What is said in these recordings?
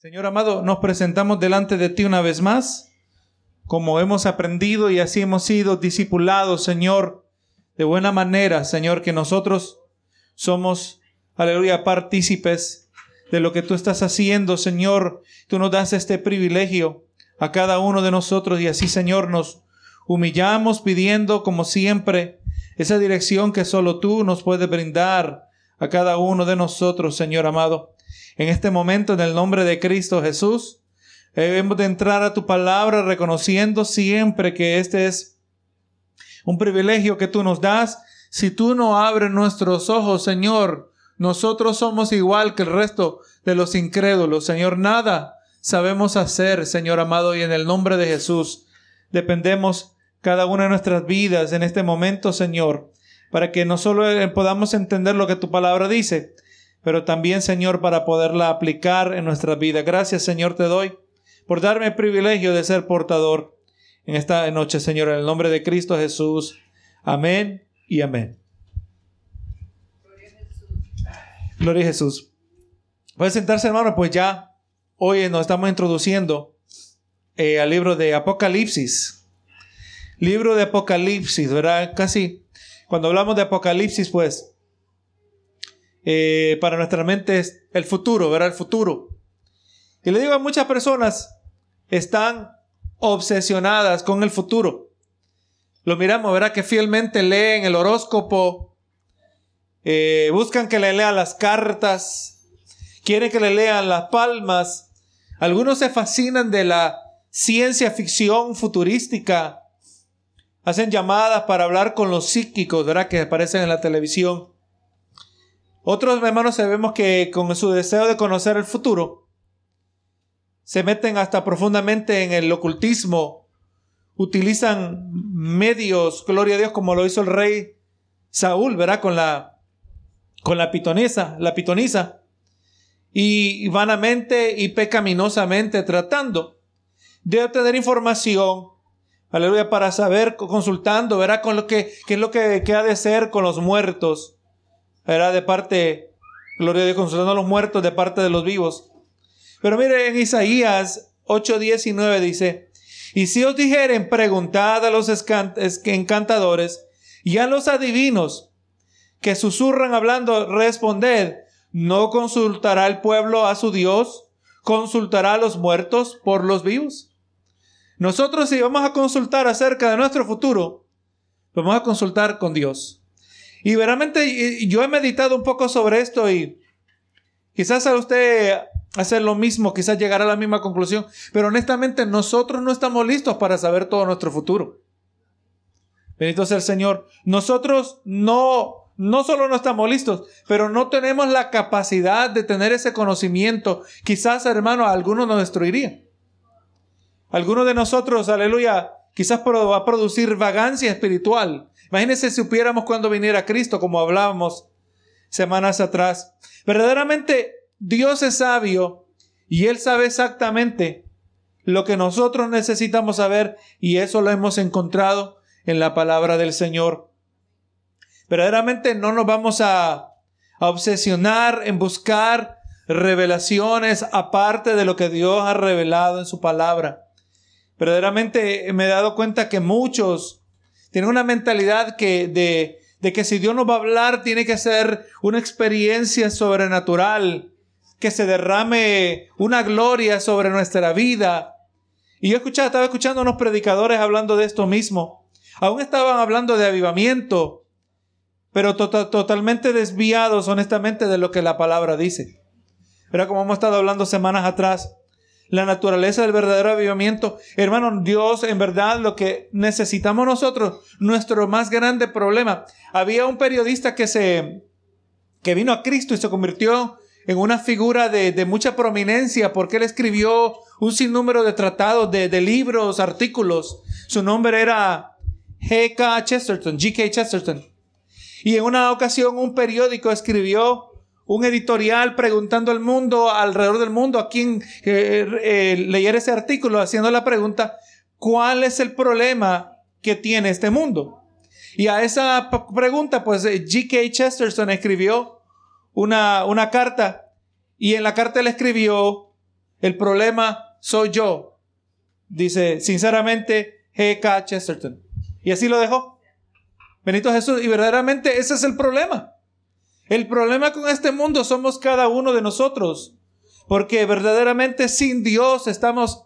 Señor amado, nos presentamos delante de ti una vez más, como hemos aprendido y así hemos sido discipulados, Señor, de buena manera, Señor, que nosotros somos, aleluya, partícipes de lo que tú estás haciendo, Señor. Tú nos das este privilegio a cada uno de nosotros y así, Señor, nos humillamos pidiendo, como siempre, esa dirección que solo tú nos puedes brindar a cada uno de nosotros, Señor amado en este momento en el nombre de Cristo Jesús. Debemos de entrar a tu palabra reconociendo siempre que este es un privilegio que tú nos das. Si tú no abres nuestros ojos, Señor, nosotros somos igual que el resto de los incrédulos. Señor, nada sabemos hacer, Señor amado, y en el nombre de Jesús dependemos cada una de nuestras vidas en este momento, Señor, para que no solo podamos entender lo que tu palabra dice, pero también, Señor, para poderla aplicar en nuestra vida. Gracias, Señor, te doy por darme el privilegio de ser portador en esta noche, Señor, en el nombre de Cristo Jesús. Amén y amén. Gloria a Jesús. Puede sentarse, hermano, pues ya hoy nos estamos introduciendo eh, al libro de Apocalipsis. Libro de Apocalipsis, ¿verdad? Casi cuando hablamos de Apocalipsis, pues eh, para nuestra mente es el futuro, ¿verdad? El futuro. Y le digo a muchas personas, están obsesionadas con el futuro. Lo miramos, ¿verdad? Que fielmente leen el horóscopo, eh, buscan que le lean las cartas, quieren que le lean las palmas. Algunos se fascinan de la ciencia ficción futurística. Hacen llamadas para hablar con los psíquicos, ¿verdad? Que aparecen en la televisión. Otros hermanos sabemos que con su deseo de conocer el futuro, se meten hasta profundamente en el ocultismo, utilizan medios, gloria a Dios, como lo hizo el rey Saúl, ¿verdad? Con la, con la pitonisa, la pitonisa, y vanamente y pecaminosamente tratando de obtener información, aleluya, para saber, consultando, ¿verdad? Con lo que, qué es lo que, ha de ser con los muertos era de parte, gloria a Dios, consolando a los muertos de parte de los vivos. Pero mire, en Isaías 8, 19 dice, y si os dijeren, preguntad a los encantadores y a los adivinos que susurran hablando, responded, ¿no consultará el pueblo a su Dios? ¿Consultará a los muertos por los vivos? Nosotros si vamos a consultar acerca de nuestro futuro, vamos a consultar con Dios. Y verdaderamente yo he meditado un poco sobre esto y quizás a usted hacer lo mismo, quizás llegar a la misma conclusión, pero honestamente nosotros no estamos listos para saber todo nuestro futuro. Bendito sea el Señor. Nosotros no, no solo no estamos listos, pero no tenemos la capacidad de tener ese conocimiento. Quizás, hermano, a algunos nos destruiría. Algunos de nosotros, aleluya, quizás va a producir vagancia espiritual. Imagínense si supiéramos cuando viniera Cristo, como hablábamos semanas atrás. Verdaderamente Dios es sabio y Él sabe exactamente lo que nosotros necesitamos saber y eso lo hemos encontrado en la palabra del Señor. Verdaderamente no nos vamos a, a obsesionar en buscar revelaciones aparte de lo que Dios ha revelado en su palabra. Verdaderamente me he dado cuenta que muchos tiene una mentalidad que de, que si Dios nos va a hablar tiene que ser una experiencia sobrenatural, que se derrame una gloria sobre nuestra vida. Y yo escuchaba, estaba escuchando a unos predicadores hablando de esto mismo. Aún estaban hablando de avivamiento, pero tota-, totalmente desviados honestamente de lo que la palabra dice. Era como hemos estado hablando semanas atrás la naturaleza del verdadero avivamiento. Hermano, Dios en verdad lo que necesitamos nosotros, nuestro más grande problema. Había un periodista que se, que vino a Cristo y se convirtió en una figura de, de mucha prominencia porque él escribió un sinnúmero de tratados, de, de libros, artículos. Su nombre era G.K. Chesterton, G.K. Chesterton. Y en una ocasión un periódico escribió un editorial preguntando al mundo, alrededor del mundo, a quien eh, eh, leyera ese artículo haciendo la pregunta, ¿cuál es el problema que tiene este mundo? Y a esa pregunta, pues eh, G.K. Chesterton escribió una, una carta y en la carta le escribió el problema soy yo. Dice sinceramente G.K. Chesterton. Y así lo dejó. Benito Jesús. Y verdaderamente ese es el problema. El problema con este mundo somos cada uno de nosotros. Porque verdaderamente sin Dios estamos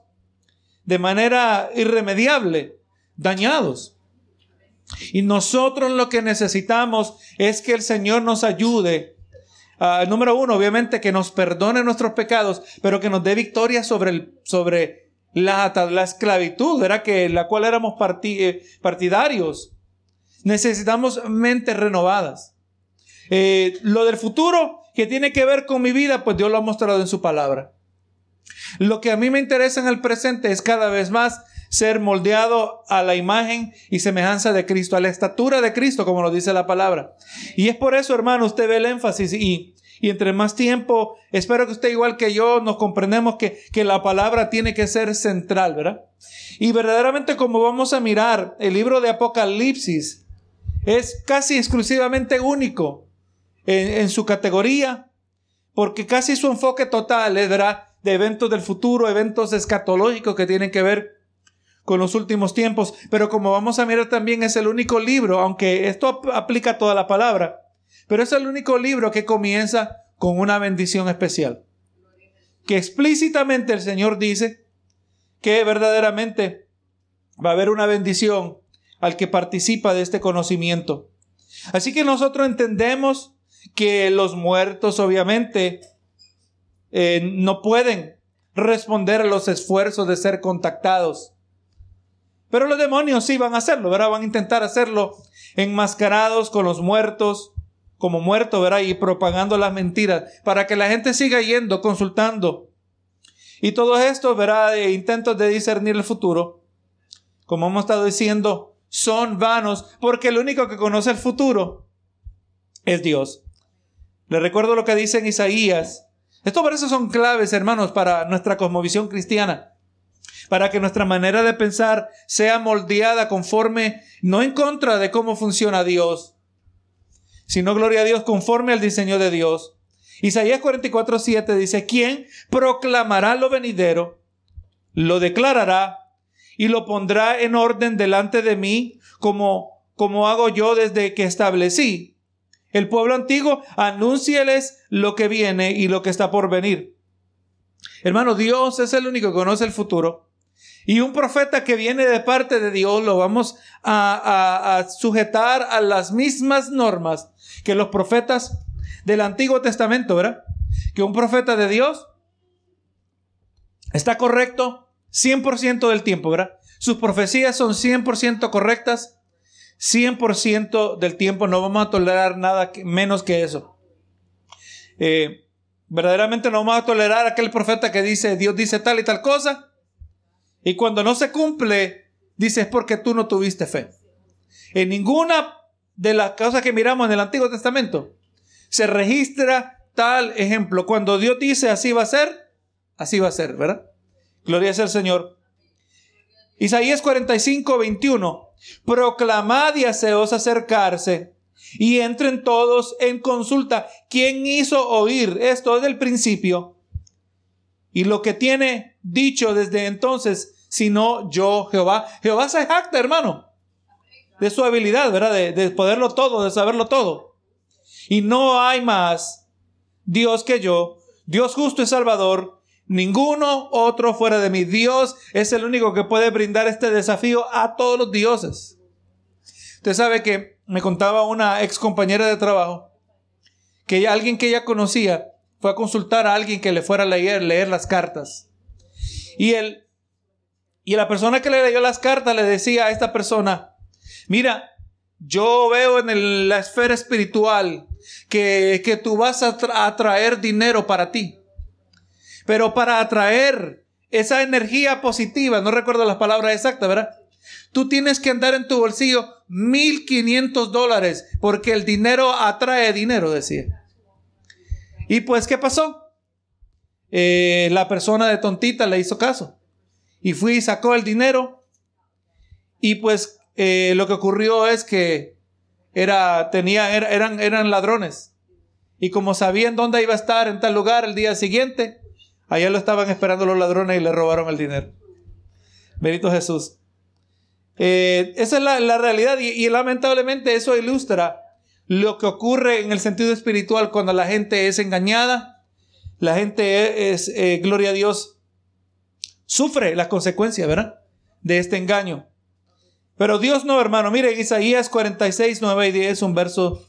de manera irremediable dañados. Y nosotros lo que necesitamos es que el Señor nos ayude. Uh, número uno, obviamente, que nos perdone nuestros pecados, pero que nos dé victoria sobre, el, sobre la, la esclavitud, ¿verdad? Que la cual éramos eh, partidarios. Necesitamos mentes renovadas. Eh, lo del futuro que tiene que ver con mi vida, pues Dios lo ha mostrado en su palabra. Lo que a mí me interesa en el presente es cada vez más ser moldeado a la imagen y semejanza de Cristo, a la estatura de Cristo, como lo dice la palabra. Y es por eso, hermano, usted ve el énfasis y, y entre más tiempo, espero que usted igual que yo nos comprendemos que, que la palabra tiene que ser central, ¿verdad? Y verdaderamente como vamos a mirar, el libro de Apocalipsis es casi exclusivamente único en, su categoría, porque casi su enfoque total es. De eventos del futuro, eventos escatológicos que tienen que ver con los últimos tiempos, pero como vamos a mirar también es el único libro, aunque esto aplica toda la palabra, pero es el único libro que comienza con una bendición especial. Que explícitamente el Señor dice que verdaderamente va a haber una bendición al que participa de este conocimiento. Así que nosotros entendemos que los muertos obviamente eh, no pueden responder a los esfuerzos de ser contactados pero los demonios sí van a hacerlo, ¿verdad? Van a intentar hacerlo enmascarados con los muertos, como muertos, ¿verdad? Y propagando las mentiras para que la gente siga yendo, consultando. Y todo esto, ¿verdad? De intentos de discernir el futuro, como hemos estado diciendo, son vanos porque el único que conoce el futuro es Dios. Le recuerdo lo que dice en Isaías. Esto por eso son claves, hermanos, para nuestra cosmovisión cristiana para que nuestra manera de pensar sea moldeada conforme, no en contra de cómo funciona Dios, sino gloria a Dios conforme al diseño de Dios. Isaías 44, 7 dice, ¿quién proclamará lo venidero? Lo declarará y lo pondrá en orden delante de mí como, como hago yo desde que establecí. El pueblo antiguo, anúncieles lo que viene y lo que está por venir. Hermano, Dios es el único que conoce el futuro. Y un profeta que viene de parte de Dios lo vamos a, sujetar a las mismas normas que los profetas del Antiguo Testamento, ¿verdad? Que un profeta de Dios está correcto 100% del tiempo, ¿verdad? Sus profecías son 100% correctas 100% del tiempo. No vamos a tolerar nada menos que eso. Eh, verdaderamente no vamos a tolerar aquel profeta que dice, Dios dice tal y tal cosa y cuando no se cumple, dice es porque tú no tuviste fe. En ninguna de las cosas que miramos en el Antiguo Testamento se registra tal ejemplo. Cuando Dios dice así va a ser, así va a ser, ¿verdad? Gloria sea al Señor. Isaías 45, 21. Proclamad y haceos acercarse y entren todos en consulta. ¿Quién hizo oír esto desde el principio? Y lo que tiene dicho desde entonces, sino yo, Jehová. Jehová se jacta, hermano, de su habilidad, ¿verdad? De, de poderlo todo, de saberlo todo. Y no hay más Dios que yo, Dios justo y salvador, ninguno otro fuera de mí. Dios es el único que puede brindar este desafío a todos los dioses. Usted sabe que me contaba una ex compañera de trabajo que alguien que ella conocía fue a consultar a alguien que le fuera a leer, leer las cartas. Y él, y la persona que le leyó las cartas le decía a esta persona, mira, yo veo en la esfera espiritual que, que tú vas a atraer dinero para ti. Pero para atraer esa energía positiva, no recuerdo las palabras exactas, ¿verdad? Tú tienes que andar en tu bolsillo 1500 dólares porque el dinero atrae dinero, decía. Y pues, ¿qué pasó? Eh, la persona de tontita le hizo caso. Y fui y sacó el dinero. Y pues eh, lo que ocurrió es que era, tenía, eran, eran ladrones. Y como sabían dónde iba a estar en tal lugar el día siguiente, Allá lo estaban esperando los ladrones y le robaron el dinero. Benito Jesús. Eh, esa es la, realidad y, lamentablemente eso ilustra lo que ocurre en el sentido espiritual cuando la gente es engañada, la gente es, eh, gloria a Dios, sufre las consecuencias, ¿verdad? De este engaño. Pero Dios no, hermano. Mire, Isaías 46, 9 y 10, un verso,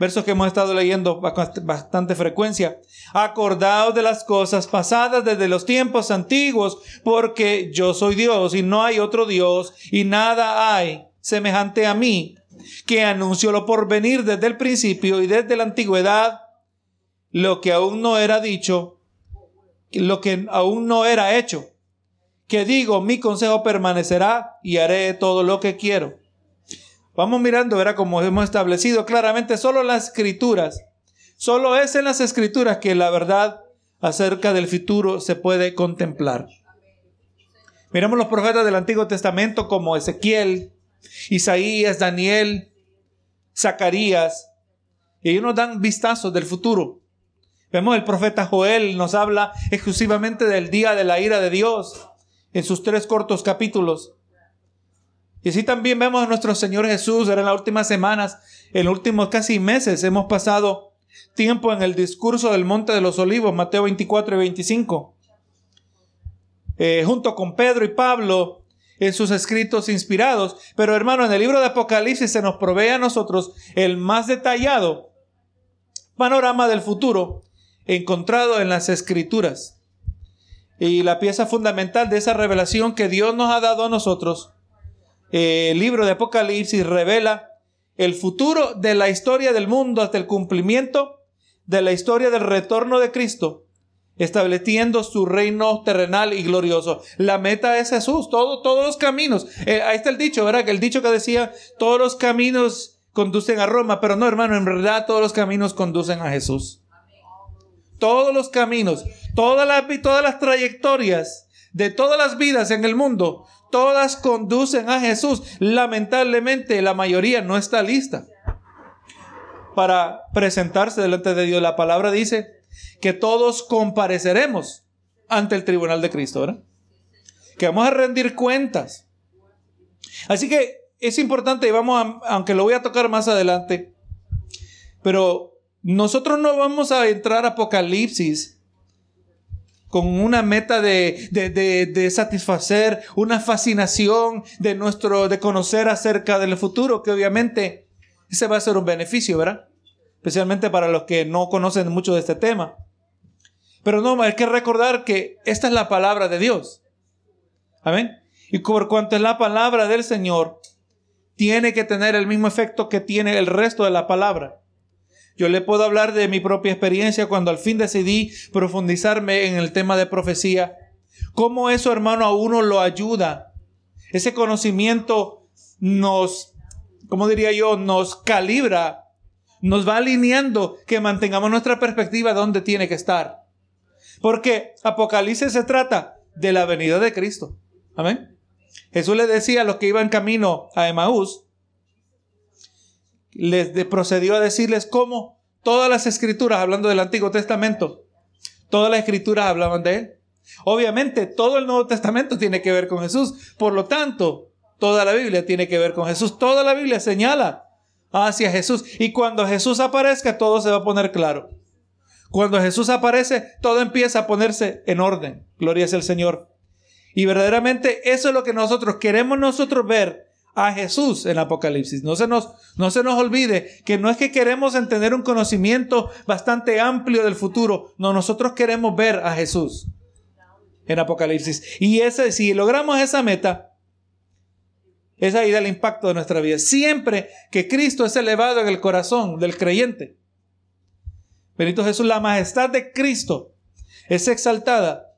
versos que hemos estado leyendo bastante frecuencia. Acordaos de las cosas pasadas desde los tiempos antiguos, porque yo soy Dios y no hay otro Dios y nada hay semejante a mí, que anunció lo por venir desde el principio y desde la antigüedad, lo que aún no era dicho, lo que aún no era hecho que digo, mi consejo permanecerá y haré todo lo que quiero. Vamos mirando, verá como hemos establecido claramente, solo las escrituras, solo es en las escrituras que la verdad acerca del futuro se puede contemplar. Miramos los profetas del Antiguo Testamento como Ezequiel, Isaías, Daniel, Zacarías, y ellos nos dan vistazos del futuro. Vemos el profeta Joel, nos habla exclusivamente del día de la ira de Dios en sus tres cortos capítulos. Y así también vemos a nuestro Señor Jesús, era en las últimas semanas, en los últimos casi meses, hemos pasado tiempo en el discurso del Monte de los Olivos, Mateo 24 y 25. Eh, junto con Pedro y Pablo en sus escritos inspirados. Pero hermano, en el libro de Apocalipsis se nos provee a nosotros el más detallado panorama del futuro encontrado en las escrituras. Y la pieza fundamental de esa revelación que Dios nos ha dado a nosotros, eh, el libro de Apocalipsis revela el futuro de la historia del mundo hasta el cumplimiento de la historia del retorno de Cristo, estableciendo su reino terrenal y glorioso. La meta es Jesús, todo, todos los caminos. Eh, ahí está el dicho, ¿verdad? Que el dicho que decía, todos los caminos conducen a Roma, pero no, hermano, en verdad todos los caminos conducen a Jesús todos los caminos, todas las, todas las trayectorias de todas las vidas en el mundo, todas conducen a Jesús. Lamentablemente la mayoría no está lista para presentarse delante de Dios. La palabra dice que todos compareceremos ante el tribunal de Cristo, ¿verdad? Que vamos a rendir cuentas. Así que es importante y vamos a, aunque lo voy a tocar más adelante, pero nosotros no vamos a entrar a Apocalipsis con una meta de, de, satisfacer una fascinación de nuestro, de conocer acerca del futuro, que obviamente ese va a ser un beneficio, ¿verdad? Especialmente para los que no conocen mucho de este tema. Pero no, hay que recordar que esta es la palabra de Dios. Amén. Y por cuanto es la palabra del Señor, tiene que tener el mismo efecto que tiene el resto de la palabra. Yo le puedo hablar de mi propia experiencia cuando al fin decidí profundizarme en el tema de profecía. Cómo eso, hermano, a uno lo ayuda. Ese conocimiento nos, como diría yo, nos calibra, nos va alineando que mantengamos nuestra perspectiva donde tiene que estar. Porque Apocalipsis se trata de la venida de Cristo. Amén. Jesús le decía a los que iban camino a Emaús, les procedió a decirles cómo todas las escrituras, hablando del Antiguo Testamento, todas las escrituras hablaban de él. Obviamente, todo el Nuevo Testamento tiene que ver con Jesús. Por lo tanto, toda la Biblia tiene que ver con Jesús. Toda la Biblia señala hacia Jesús. Y cuando Jesús aparezca, todo se va a poner claro. Cuando Jesús aparece, todo empieza a ponerse en orden. Gloria es el Señor. Y verdaderamente eso es lo que nosotros queremos nosotros ver a Jesús en Apocalipsis. No se, nos, no se nos olvide que no es que queremos entender un conocimiento bastante amplio del futuro, no, nosotros queremos ver a Jesús en Apocalipsis. Y ese, si logramos esa meta, es ahí del impacto de nuestra vida. Siempre que Cristo es elevado en el corazón del creyente, Benito Jesús, la majestad de Cristo es exaltada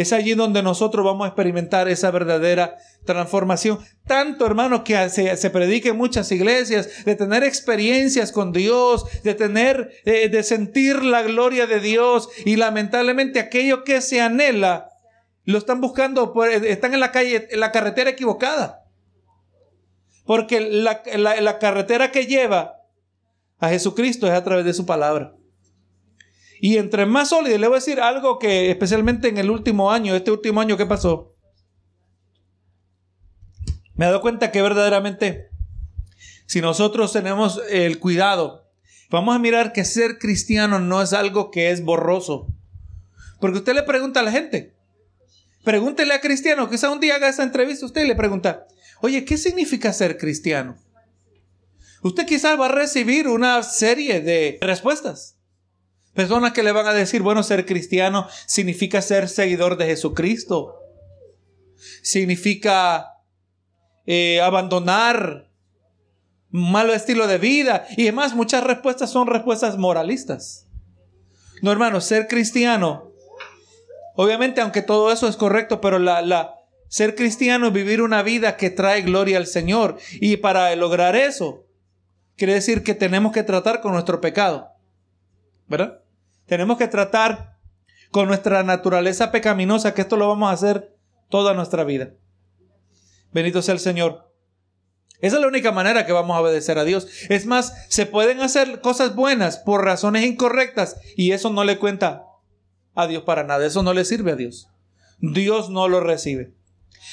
es allí donde nosotros vamos a experimentar esa verdadera transformación. Tanto, hermano, que se, se predique en muchas iglesias, de tener experiencias con Dios, de tener, eh, de sentir la gloria de Dios. Y lamentablemente aquello que se anhela, lo están buscando, están en la calle, en la carretera equivocada. Porque la carretera que lleva a Jesucristo es a través de su palabra. Y entre más sólida, le voy a decir algo que especialmente en el último año, este último año que pasó, me he dado cuenta que verdaderamente, si nosotros tenemos el cuidado, vamos a mirar que ser cristiano no es algo que es borroso. Porque usted le pregunta a la gente, pregúntele a cristiano, quizá un día haga esa entrevista, usted le pregunta, oye, ¿qué significa ser cristiano? Usted quizás va a recibir una serie de respuestas. Personas que le van a decir, bueno, ser cristiano significa ser seguidor de Jesucristo. Significa eh, abandonar un malo estilo de vida. Y además muchas respuestas son respuestas moralistas. No, hermano, ser cristiano, obviamente aunque todo eso es correcto, pero la, la, ser cristiano es vivir una vida que trae gloria al Señor. Y para lograr eso, quiere decir que tenemos que tratar con nuestro pecado. ¿Verdad? Tenemos que tratar con nuestra naturaleza pecaminosa, que esto lo vamos a hacer toda nuestra vida. Bendito sea el Señor. Esa es la única manera que vamos a obedecer a Dios. Es más, se pueden hacer cosas buenas por razones incorrectas y eso no le cuenta a Dios para nada. Eso no le sirve a Dios. Dios no lo recibe.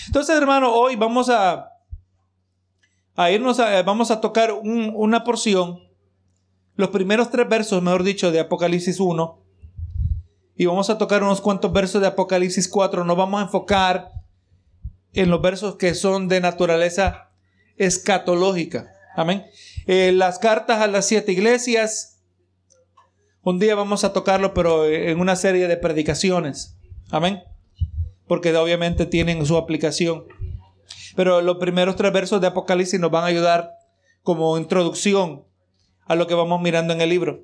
Entonces, hermano, hoy vamos a, irnos, a, vamos a tocar una porción los primeros tres versos, mejor dicho, de Apocalipsis 1. Y vamos a tocar unos cuantos versos de Apocalipsis 4. Nos vamos a enfocar en los versos que son de naturaleza escatológica. Amén. Eh, las cartas a las siete iglesias. Un día vamos a tocarlo, pero en una serie de predicaciones. Amén. Porque obviamente tienen su aplicación. Pero los primeros tres versos de Apocalipsis nos van a ayudar como introducción a lo que vamos mirando en el libro.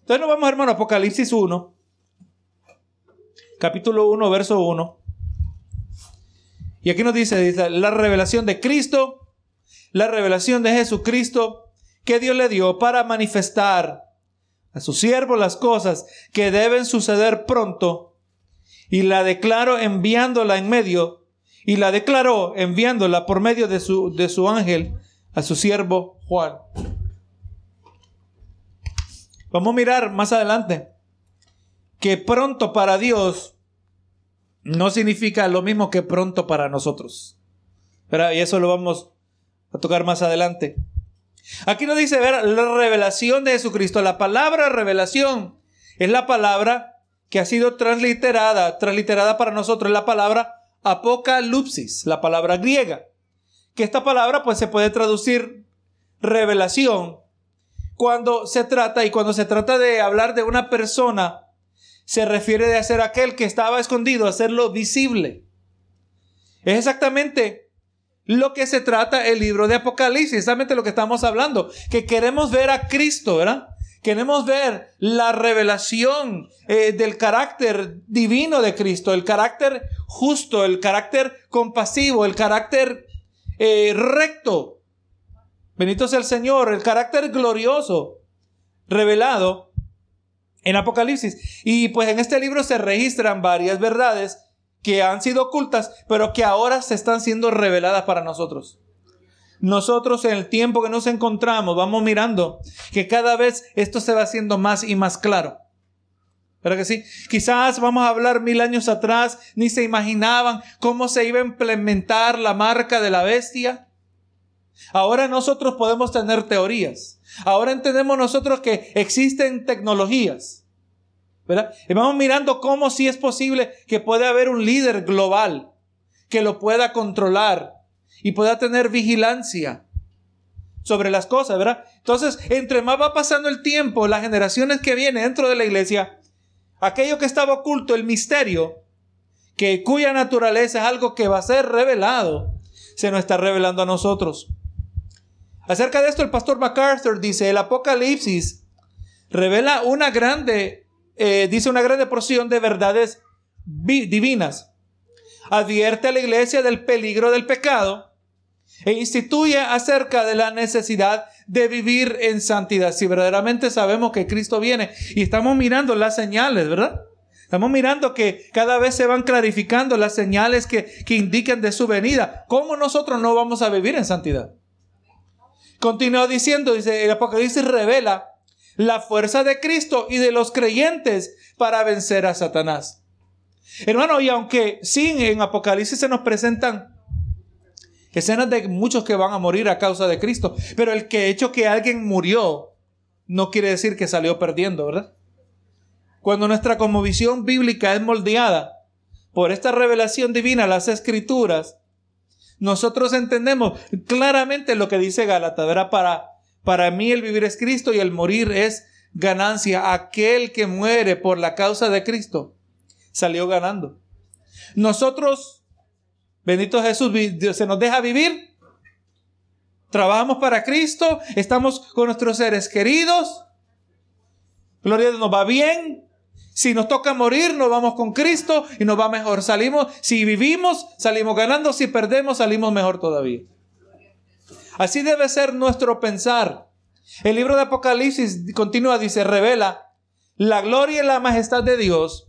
Entonces nos vamos, hermano, Apocalipsis 1, capítulo 1, verso 1. Y aquí nos dice, la revelación de Cristo, la revelación de Jesucristo que Dios le dio para manifestar a su siervo las cosas que deben suceder pronto, y la declaró enviándola en medio, y la declaró enviándola por medio de su, de su ángel a su siervo Juan. Vamos a mirar más adelante que pronto para Dios no significa lo mismo que pronto para nosotros. Y eso lo vamos a tocar más adelante. Aquí nos dice ver la revelación de Jesucristo. La palabra revelación es la palabra que ha sido transliterada, transliterada para nosotros, es la palabra apocalipsis, la palabra griega. Que esta palabra pues se puede traducir revelación cuando se trata, y cuando se trata de hablar de una persona, se refiere de hacer aquel que estaba escondido, hacerlo visible. Es exactamente lo que se trata el libro de Apocalipsis, exactamente lo que estamos hablando, que queremos ver a Cristo, ¿verdad? Queremos ver la revelación eh, del carácter divino de Cristo, el carácter justo, el carácter compasivo, el carácter eh, recto Bendito sea el Señor, el carácter glorioso revelado en Apocalipsis. Y pues en este libro se registran varias verdades que han sido ocultas, pero que ahora se están siendo reveladas para nosotros. Nosotros en el tiempo que nos encontramos vamos mirando que cada vez esto se va haciendo más y más claro. ¿Verdad que sí? Quizás vamos a hablar mil años atrás, ni se imaginaban cómo se iba a implementar la marca de la bestia Ahora nosotros podemos tener teorías. Ahora entendemos nosotros que existen tecnologías. ¿verdad? Y vamos mirando cómo si es posible que puede haber un líder global que lo pueda controlar y pueda tener vigilancia sobre las cosas, ¿verdad? Entonces, entre más va pasando el tiempo, las generaciones que vienen dentro de la iglesia, aquello que estaba oculto, el misterio, que cuya naturaleza es algo que va a ser revelado, se nos está revelando a nosotros. Acerca de esto, el pastor MacArthur dice, el Apocalipsis revela una grande, eh, dice una grande porción de verdades divinas. Advierte a la iglesia del peligro del pecado e instituye acerca de la necesidad de vivir en santidad. Si verdaderamente sabemos que Cristo viene y estamos mirando las señales, ¿verdad? Estamos mirando que cada vez se van clarificando las señales que, que indican de su venida. ¿Cómo nosotros no vamos a vivir en santidad? Continúa diciendo, dice, el Apocalipsis revela la fuerza de Cristo y de los creyentes para vencer a Satanás. Hermano, y aunque sí en Apocalipsis se nos presentan escenas de muchos que van a morir a causa de Cristo, pero el que hecho que alguien murió no quiere decir que salió perdiendo, ¿verdad? Cuando nuestra conmovisión bíblica es moldeada por esta revelación divina, las escrituras, nosotros entendemos claramente lo que dice Gálatas. Para, para mí el vivir es Cristo y el morir es ganancia. Aquel que muere por la causa de Cristo salió ganando. Nosotros, bendito Jesús, se nos deja vivir. Trabajamos para Cristo, estamos con nuestros seres queridos. Gloria a Dios, nos va bien. Si nos toca morir, nos vamos con Cristo y nos va mejor. Salimos, si vivimos, salimos ganando. Si perdemos, salimos mejor todavía. Así debe ser nuestro pensar. El libro de Apocalipsis continúa, dice, revela la gloria y la majestad de Dios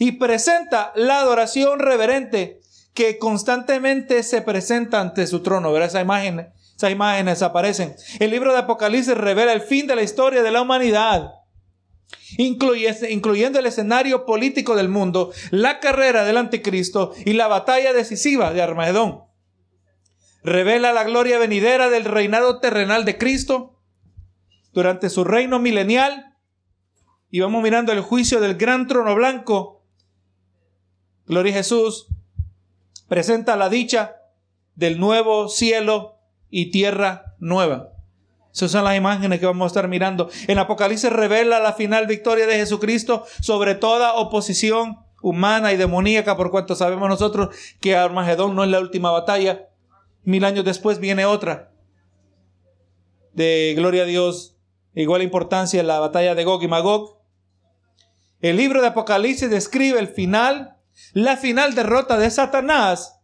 y presenta la adoración reverente que constantemente se presenta ante su trono. Verá esa imagen, esas imágenes aparecen. El libro de Apocalipsis revela el fin de la historia de la humanidad, incluyendo el escenario político del mundo, la carrera del anticristo y la batalla decisiva de Armagedón. Revela la gloria venidera del reinado terrenal de Cristo durante su reino milenial. Y vamos mirando el juicio del gran trono blanco Gloria a Jesús. Presenta la dicha del nuevo cielo y tierra nueva. Esas son las imágenes que vamos a estar mirando. En Apocalipsis revela la final victoria de Jesucristo sobre toda oposición humana y demoníaca, por cuanto sabemos nosotros que Armagedón no es la última batalla. Mil años después viene otra. De gloria a Dios, igual importancia la batalla de Gog y Magog. El libro de Apocalipsis describe el final la final derrota de Satanás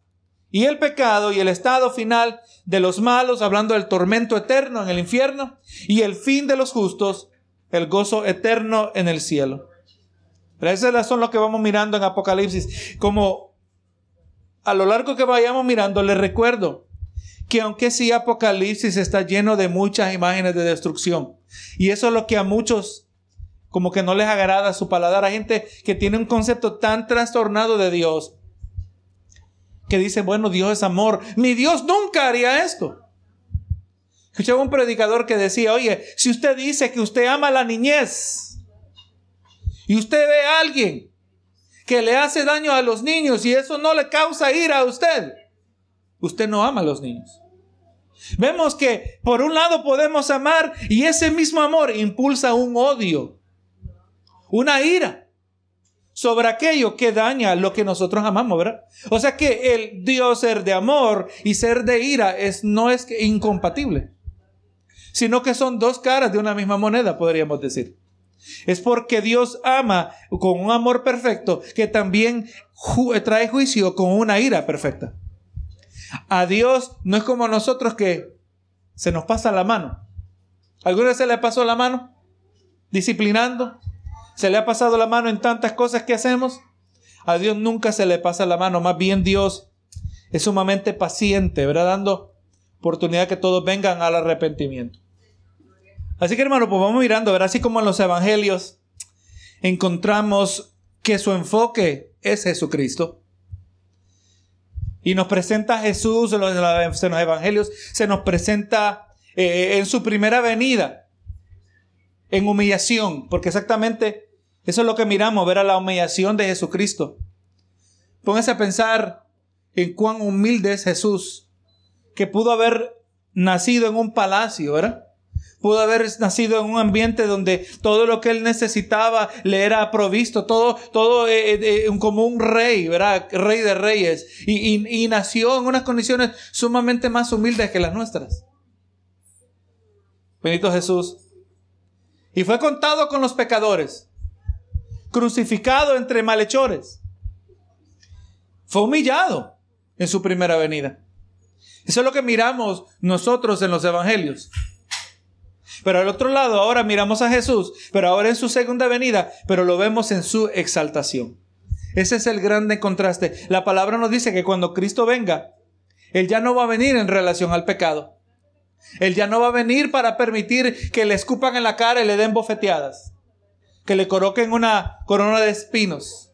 y el pecado y el estado final de los malos, hablando del tormento eterno en el infierno, y el fin de los justos, el gozo eterno en el cielo. Pero esas son lo que vamos mirando en Apocalipsis. Como a lo largo que vayamos mirando, les recuerdo que aunque sí Apocalipsis está lleno de muchas imágenes de destrucción, y eso es lo que a muchos como que no les agrada su paladar. a gente que tiene un concepto tan trastornado de Dios que dice, bueno, Dios es amor. Mi Dios nunca haría esto. Escuchaba un predicador que decía, oye, si usted dice que usted ama la niñez y usted ve a alguien que le hace daño a los niños y eso no le causa ira a usted, usted no ama a los niños. Vemos que por un lado podemos amar y ese mismo amor impulsa un odio una ira sobre aquello que daña lo que nosotros amamos, ¿verdad? O sea que el Dios ser de amor y ser de ira es, no es incompatible, sino que son dos caras de una misma moneda, podríamos decir. Es porque Dios ama con un amor perfecto que también trae juicio con una ira perfecta. A Dios no es como nosotros que se nos pasa la mano. ¿Alguna vez se le pasó la mano? Disciplinando, ¿Se le ha pasado la mano en tantas cosas que hacemos? A Dios nunca se le pasa la mano, más bien Dios es sumamente paciente, ¿verdad? Dando oportunidad que todos vengan al arrepentimiento. Así que hermano, pues vamos mirando, ¿verdad? Así como en los evangelios encontramos que su enfoque es Jesucristo. Y nos presenta a Jesús en los, evangelios, se nos presenta eh, en su primera venida en humillación, porque exactamente eso es lo que miramos, ver a la humillación de Jesucristo. Póngase a pensar en cuán humilde es Jesús, que pudo haber nacido en un palacio, ¿verdad? Pudo haber nacido en un ambiente donde todo lo que él necesitaba le era provisto, todo, todo eh, eh, como un rey, ¿verdad? Rey de reyes. Y, y nació en unas condiciones sumamente más humildes que las nuestras. Benito Jesús y fue contado con los pecadores, crucificado entre malhechores. Fue humillado en su primera venida. Eso es lo que miramos nosotros en los evangelios. Pero al otro lado, ahora miramos a Jesús, pero ahora en su segunda venida, pero lo vemos en su exaltación. Ese es el grande contraste. La palabra nos dice que cuando Cristo venga, Él ya no va a venir en relación al pecado, Él ya no va a venir para permitir que le escupan en la cara y le den bofeteadas. Que le coloquen una corona de espinos.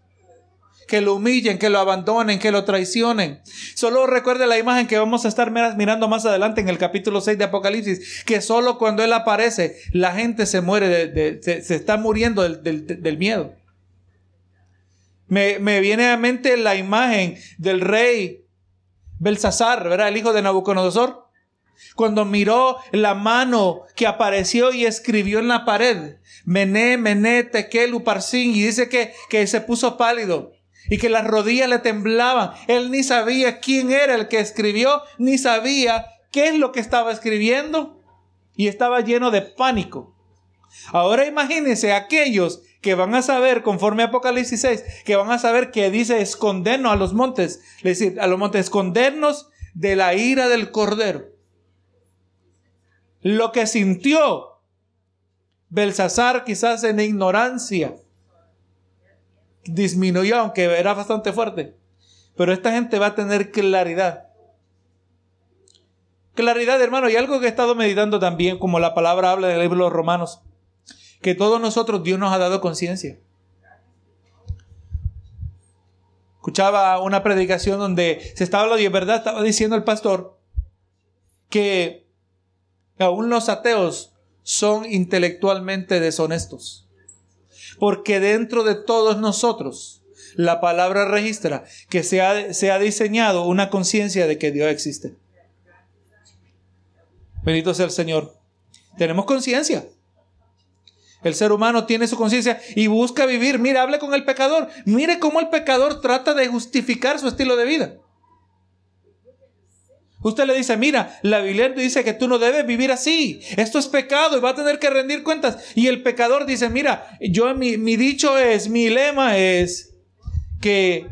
Que lo humillen, que lo abandonen, que lo traicionen. Solo recuerde la imagen que vamos a estar mirando más adelante en el capítulo 6 de Apocalipsis. Que solo cuando Él aparece, la gente se muere, se, está muriendo del, miedo. Me, me viene a mente la imagen del rey Belsasar, ¿verdad? El hijo de Nabucodonosor cuando miró la mano que apareció y escribió en la pared, Mené, Mené, Tekel, Uparsin, y dice que, que se puso pálido y que las rodillas le temblaban. Él ni sabía quién era el que escribió, ni sabía qué es lo que estaba escribiendo y estaba lleno de pánico. Ahora imagínense aquellos que van a saber, conforme Apocalipsis 6, que van a saber que dice escondernos a los montes, es decir, a los montes, escondernos de la ira del Cordero. Lo que sintió Belsasar quizás en ignorancia disminuyó, aunque era bastante fuerte. Pero esta gente va a tener claridad. Claridad, hermano, y algo que he estado meditando también, como la palabra habla del libro de los Romanos, que todos nosotros Dios nos ha dado conciencia. Escuchaba una predicación donde se estaba hablando y en verdad estaba diciendo el pastor que Aún los ateos son intelectualmente deshonestos. Porque dentro de todos nosotros, la palabra registra que se ha, se ha diseñado una conciencia de que Dios existe. Bendito sea el Señor. Tenemos conciencia. El ser humano tiene su conciencia y busca vivir. Mira, hable con el pecador. Mire cómo el pecador trata de justificar su estilo de vida. Usted le dice, mira, la Biblia dice que tú no debes vivir así. Esto es pecado y va a tener que rendir cuentas. Y el pecador dice, mira, yo mi, mi dicho es, mi lema es que,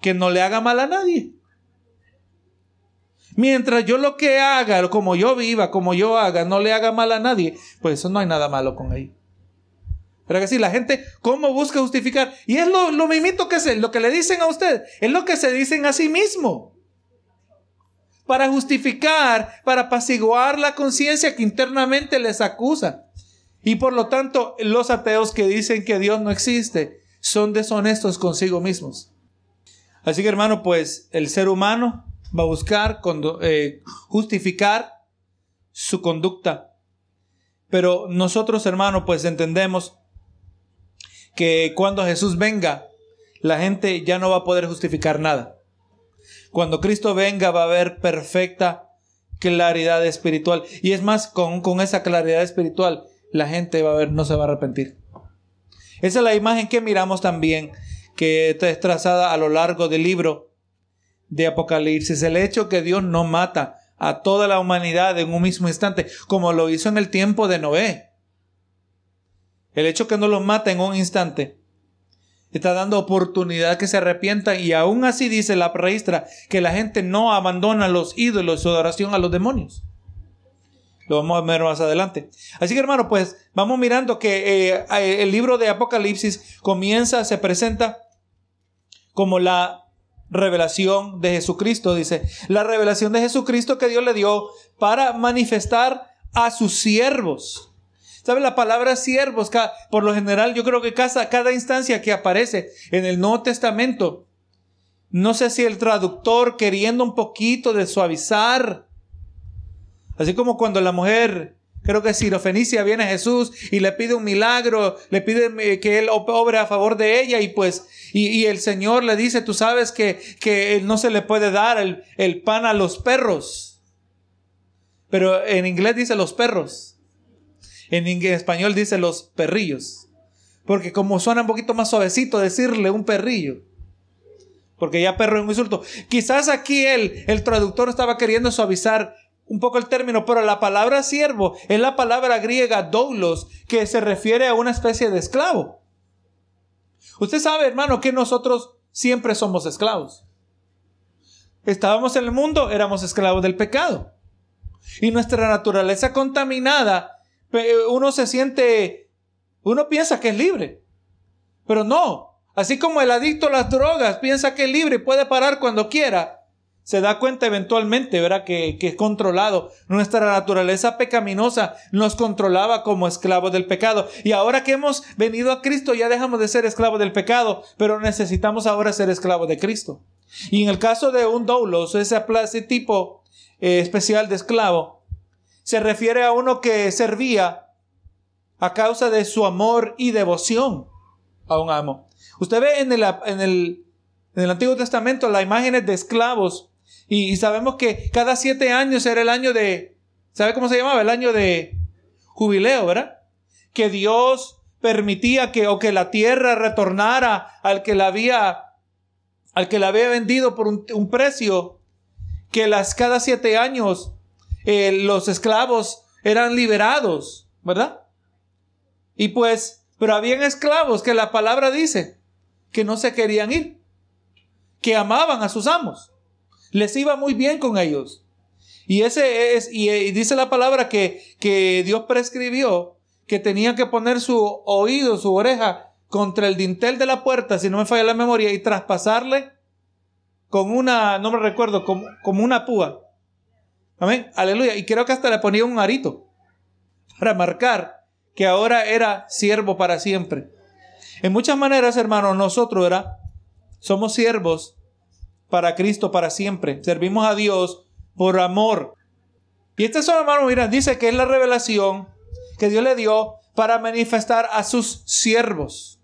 que no le haga mal a nadie. Mientras yo lo que haga, como yo viva, como yo haga, no le haga mal a nadie, pues eso no hay nada malo con ahí. Pero que sí, la gente, ¿cómo busca justificar? Y es lo, lo que es lo que le dicen a usted, es lo que se dicen a sí mismo para justificar, para apaciguar la conciencia que internamente les acusa. Y por lo tanto, los ateos que dicen que Dios no existe son deshonestos consigo mismos. Así que hermano, pues el ser humano va a buscar eh, justificar su conducta. Pero nosotros, hermano, pues entendemos que cuando Jesús venga, la gente ya no va a poder justificar nada. Cuando Cristo venga va a haber perfecta claridad espiritual. Y es más, con, con esa claridad espiritual, la gente va a ver, no se va a arrepentir. Esa es la imagen que miramos también, que es trazada a lo largo del libro de Apocalipsis. El hecho que Dios no mata a toda la humanidad en un mismo instante, como lo hizo en el tiempo de Noé. El hecho que no los mata en un instante está dando oportunidad que se arrepientan y aún así dice la registra que la gente no abandona los ídolos su adoración a los demonios. Lo vamos a ver más adelante. Así que hermano, pues vamos mirando que eh, eh, el libro de Apocalipsis comienza, se presenta como la revelación de Jesucristo, dice, la revelación de Jesucristo que Dios le dio para manifestar a sus siervos ¿Sabe la palabra siervos? Por lo general, yo creo que cada, cada instancia que aparece en el Nuevo Testamento, no sé si el traductor queriendo un poquito de suavizar, así como cuando la mujer, creo que Sirofenicia viene a Jesús y le pide un milagro, le pide que él obre a favor de ella y pues, y, el Señor le dice, tú sabes que, que no se le puede dar el, el pan a los perros. Pero en inglés dice los perros. En español dice los perrillos. Porque como suena un poquito más suavecito decirle un perrillo. Porque ya perro es un insulto. Quizás aquí el, el traductor estaba queriendo suavizar un poco el término, pero la palabra siervo es la palabra griega doulos, que se refiere a una especie de esclavo. Usted sabe, hermano, que nosotros siempre somos esclavos. Estábamos en el mundo, éramos esclavos del pecado. Y nuestra naturaleza contaminada uno se siente, uno piensa que es libre, pero no. Así como el adicto a las drogas piensa que es libre y puede parar cuando quiera, se da cuenta eventualmente, ¿verdad? Que, que, es controlado. Nuestra naturaleza pecaminosa nos controlaba como esclavos del pecado. Y ahora que hemos venido a Cristo ya dejamos de ser esclavos del pecado, pero necesitamos ahora ser esclavos de Cristo. Y en el caso de un doulos, ese, ese tipo eh, especial de esclavo, se refiere a uno que servía a causa de su amor y devoción a un amo. Usted ve en el, en el, Antiguo Testamento las imágenes de esclavos y, sabemos que cada siete años era el año de, ¿sabe cómo se llamaba? El año de jubileo, ¿verdad? Que Dios permitía que, o que la tierra retornara al que la había, al que la había vendido por un, precio, que las cada siete años eh, los esclavos eran liberados, ¿verdad? Y pues, pero habían esclavos que la palabra dice que no se querían ir, que amaban a sus amos les iba muy bien con ellos. Y ese es, y, dice la palabra que, que Dios prescribió que tenía que poner su oído, su oreja contra el dintel de la puerta, si no me falla la memoria, y traspasarle con una, no me recuerdo, como, como una púa. Amén, aleluya. Y creo que hasta le ponía un arito para marcar que ahora era siervo para siempre. En muchas maneras, hermanos, nosotros era, somos siervos para Cristo para siempre. Servimos a Dios por amor. Y este son, hermano, mira, dice que es la revelación que Dios le dio para manifestar a sus siervos.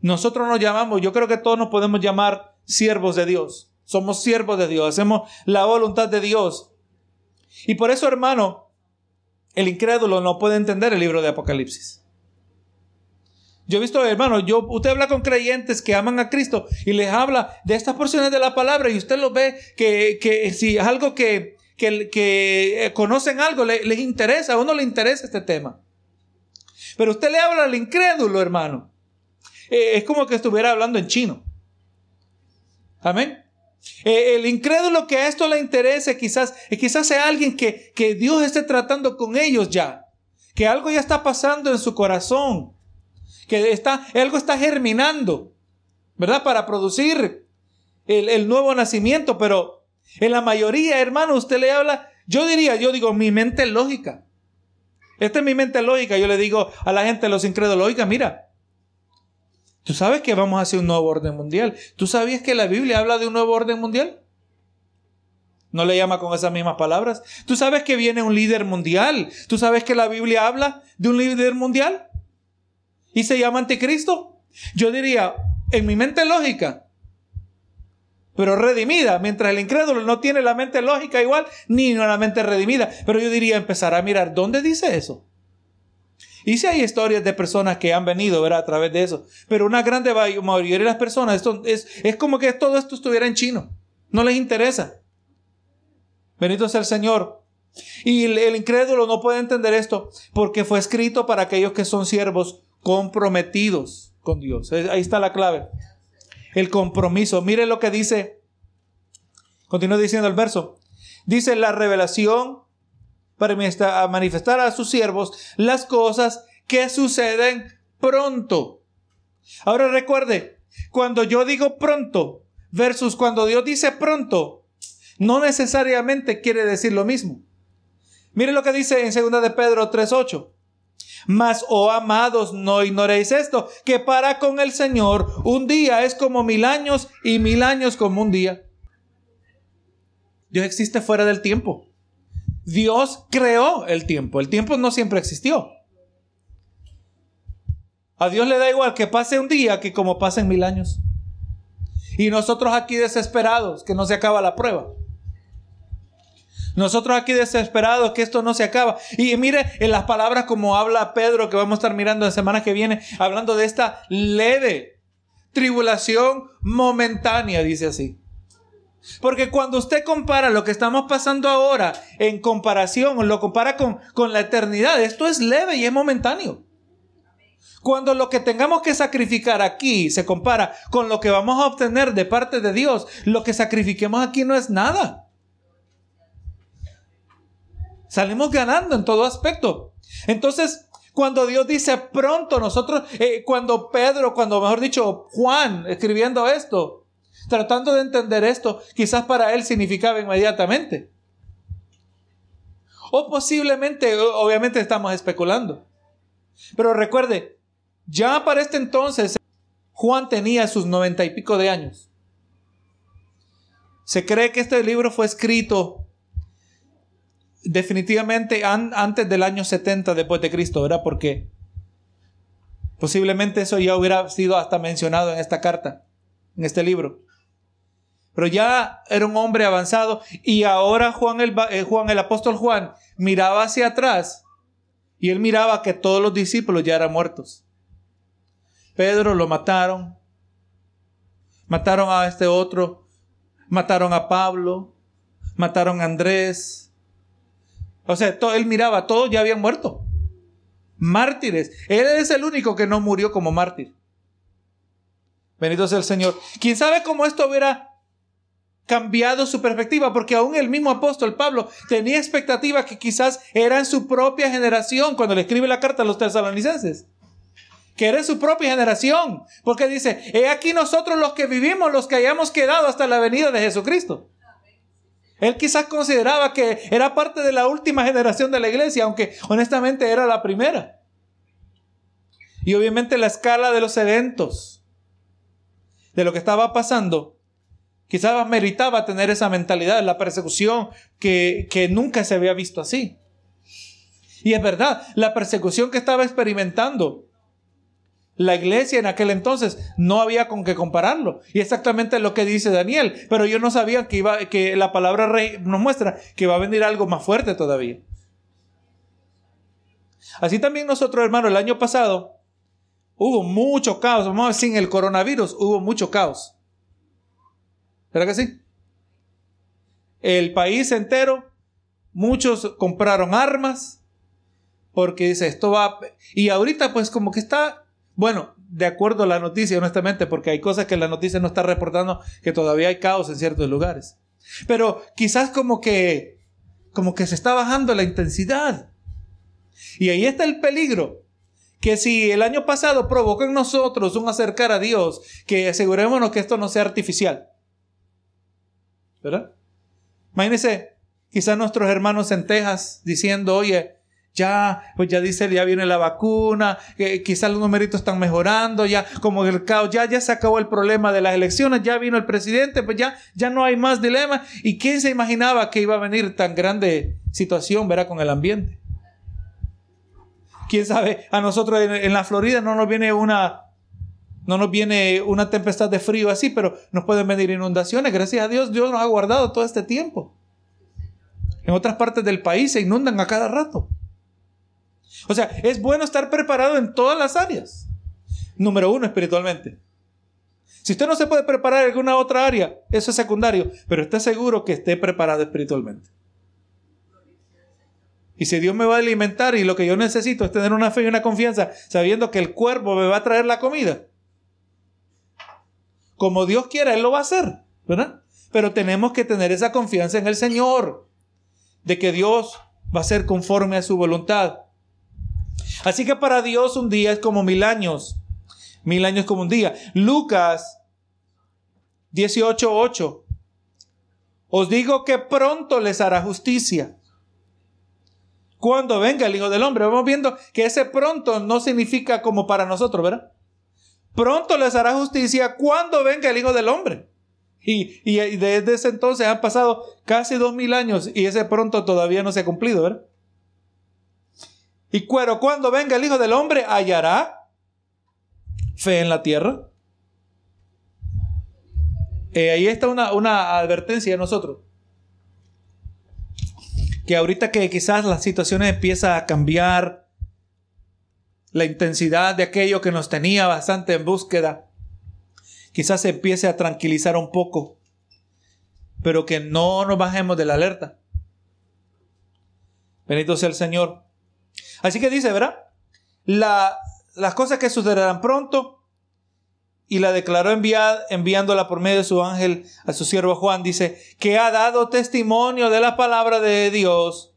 Nosotros nos llamamos, yo creo que todos nos podemos llamar siervos de Dios. Somos siervos de Dios, hacemos la voluntad de Dios. Y por eso, hermano, el incrédulo no puede entender el libro de Apocalipsis. Yo he visto, hermano, yo, usted habla con creyentes que aman a Cristo y les habla de estas porciones de la palabra y usted lo ve que, que si es algo que, que, que eh, conocen algo, les interesa, a uno le interesa este tema. Pero usted le habla al incrédulo, hermano. Eh, es como que estuviera hablando en chino. Amén. Eh, el incrédulo que a esto le interese quizás, quizás sea alguien que, que Dios esté tratando con ellos ya. Que algo ya está pasando en su corazón que está, algo está germinando, ¿verdad? Para producir el, el nuevo nacimiento, pero en la mayoría, hermano, usted le habla, yo diría, yo digo, mi mente lógica. Esta es mi mente lógica. Yo le digo a la gente, los incrédulos, oiga, mira, tú sabes que vamos a hacer un nuevo orden mundial. ¿Tú sabías que la Biblia habla de un nuevo orden mundial? No le llama con esas mismas palabras. ¿Tú sabes que viene un líder mundial? ¿Tú sabes que la Biblia habla de un líder mundial? y se llama anticristo? Yo diría, en mi mente lógica, pero redimida, mientras el incrédulo no tiene la mente lógica igual, ni la mente redimida. Pero yo diría empezar a mirar, ¿dónde dice eso? Y si hay historias de personas que han venido ¿verdad? a través de eso, pero una grande mayoría de las personas, esto es, es como que todo esto estuviera en chino, no les interesa. Bendito sea el Señor. Y el incrédulo no puede entender esto porque fue escrito para aquellos que son siervos comprometidos con Dios. Ahí está la clave. El compromiso. Mire lo que dice. Continúa diciendo el verso. Dice la revelación para manifestar a sus siervos las cosas que suceden pronto. Ahora recuerde, cuando yo digo pronto versus cuando Dios dice pronto, no necesariamente quiere decir lo mismo. Mire lo que dice en 2 de Pedro 3:8. Mas, oh amados, no ignoréis esto, que para con el Señor un día es como mil años y mil años como un día. Dios existe fuera del tiempo. Dios creó el tiempo. El tiempo no siempre existió. A Dios le da igual que pase un día que como pasen mil años. Y nosotros aquí desesperados, que no se acaba la prueba. Nosotros aquí desesperados que esto no se acaba. Y mire en las palabras como habla Pedro, que vamos a estar mirando en semana que viene, hablando de esta leve tribulación momentánea, dice así. Porque cuando usted compara lo que estamos pasando ahora en comparación, lo compara con, con la eternidad, esto es leve y es momentáneo. Cuando lo que tengamos que sacrificar aquí se compara con lo que vamos a obtener de parte de Dios, lo que sacrifiquemos aquí no es nada. Salimos ganando en todo aspecto. Entonces, cuando Dios dice pronto, nosotros, eh, cuando Pedro, cuando mejor dicho Juan, escribiendo esto, tratando de entender esto, quizás para él significaba inmediatamente. O posiblemente, obviamente estamos especulando. Pero recuerde, ya para este entonces Juan tenía sus noventa y pico de años. Se cree que este libro fue escrito definitivamente antes del año 70 después de Cristo, ¿verdad? Porque posiblemente eso ya hubiera sido hasta mencionado en esta carta, en este libro. Pero ya era un hombre avanzado y ahora Juan el, eh, Juan, el apóstol Juan, miraba hacia atrás y él miraba que todos los discípulos ya eran muertos. Pedro lo mataron, mataron a este otro, mataron a Pablo, mataron a Andrés. O sea, todo, él miraba, todos ya habían muerto. Mártires. Él es el único que no murió como mártir. Bendito sea el Señor. ¿Quién sabe cómo esto hubiera cambiado su perspectiva? Porque aún el mismo apóstol Pablo tenía expectativa que quizás era en su propia generación cuando le escribe la carta a los tesalonicenses que era su propia generación. Porque dice, he aquí nosotros los que vivimos, los que hayamos quedado hasta la venida de Jesucristo. Él quizás consideraba que era parte de la última generación de la iglesia, aunque honestamente era la primera. Y obviamente la escala de los eventos, de lo que estaba pasando, quizás meritaba tener esa mentalidad, la persecución que, que nunca se había visto así. Y es verdad, la persecución que estaba experimentando la iglesia en aquel entonces no había con qué compararlo. Y exactamente lo que dice Daniel. Pero yo no sabía que, iba, que la palabra rey nos muestra que va a venir algo más fuerte todavía. Así también nosotros, hermanos, el año pasado hubo mucho caos. Vamos a ver, sin el coronavirus hubo mucho caos. ¿Verdad que sí? El país entero, muchos compraron armas porque dice esto va. Y ahorita, pues, como que está bueno, de acuerdo a la noticia, honestamente, porque hay cosas que la noticia no está reportando que todavía hay caos en ciertos lugares. Pero quizás como que, como que se está bajando la intensidad. Y ahí está el peligro. Que si el año pasado provocó en nosotros un acercar a Dios, que asegurémonos que esto no sea artificial. ¿Verdad? Imagínense, quizás nuestros hermanos en Texas diciendo, oye, ya, pues ya dice, ya viene la vacuna, que quizás los numeritos están mejorando, ya como el caos, ya, ya se acabó el problema de las elecciones, ya vino el presidente, pues ya, ya no hay más dilema. ¿Y quién se imaginaba que iba a venir tan grande situación, verá, con el ambiente? ¿Quién sabe? A nosotros en la Florida no nos viene una, no nos viene una tempestad de frío así, pero nos pueden venir inundaciones. Gracias a Dios, Dios nos ha guardado todo este tiempo. En otras partes del país se inundan a cada rato. O sea, es bueno estar preparado en todas las áreas. Número uno, espiritualmente. Si usted no se puede preparar en alguna otra área, eso es secundario, pero esté seguro que esté preparado espiritualmente. Y si Dios me va a alimentar y lo que yo necesito es tener una fe y una confianza, sabiendo que el cuerpo me va a traer la comida. Como Dios quiera, Él lo va a hacer, ¿verdad? Pero tenemos que tener esa confianza en el Señor, de que Dios va a ser conforme a su voluntad. Así que para Dios un día es como mil años. Mil años como un día. Lucas 18:8. Os digo que pronto les hará justicia. Cuando venga el Hijo del Hombre. Vamos viendo que ese pronto no significa como para nosotros, ¿verdad? Pronto les hará justicia cuando venga el Hijo del Hombre. Y, y, desde ese entonces han pasado casi dos mil años y ese pronto todavía no se ha cumplido, ¿verdad? Y cuero, cuando venga el Hijo del Hombre, hallará fe en la tierra. Eh, ahí está una, una advertencia de nosotros. Que ahorita que quizás las situaciones empiezan a cambiar, la intensidad de aquello que nos tenía bastante en búsqueda, quizás se empiece a tranquilizar un poco, pero que no nos bajemos de la alerta. Bendito sea el Señor. Así que dice, ¿verdad? las cosas que sucederán pronto, y la declaró enviándola por medio de su ángel a su siervo Juan, dice, que ha dado testimonio de la palabra de Dios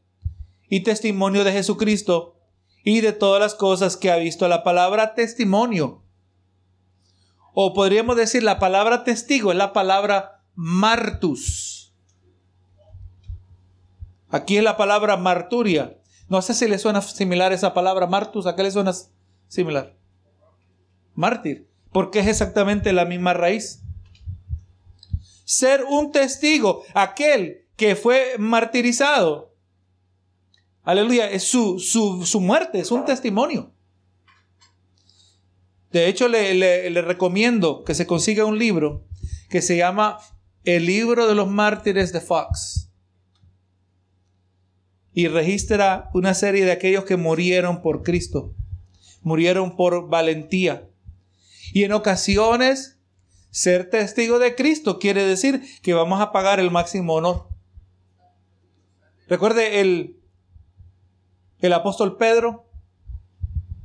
y testimonio de Jesucristo y de todas las cosas que ha visto. La palabra testimonio o podríamos decir la palabra testigo, es la palabra martus. Aquí es la palabra marturia. No sé si le suena similar esa palabra martus, ¿a qué le suena similar? Mártir, porque es exactamente la misma raíz. Ser un testigo, aquel que fue martirizado. Aleluya, es su, su, muerte, es un testimonio. De hecho, le, le, recomiendo que se consiga un libro que se llama El libro de los mártires de Fox. Y registra una serie de aquellos que murieron por Cristo, murieron por valentía. Y en ocasiones, ser testigo de Cristo quiere decir que vamos a pagar el máximo honor. Recuerde el, el apóstol Pedro,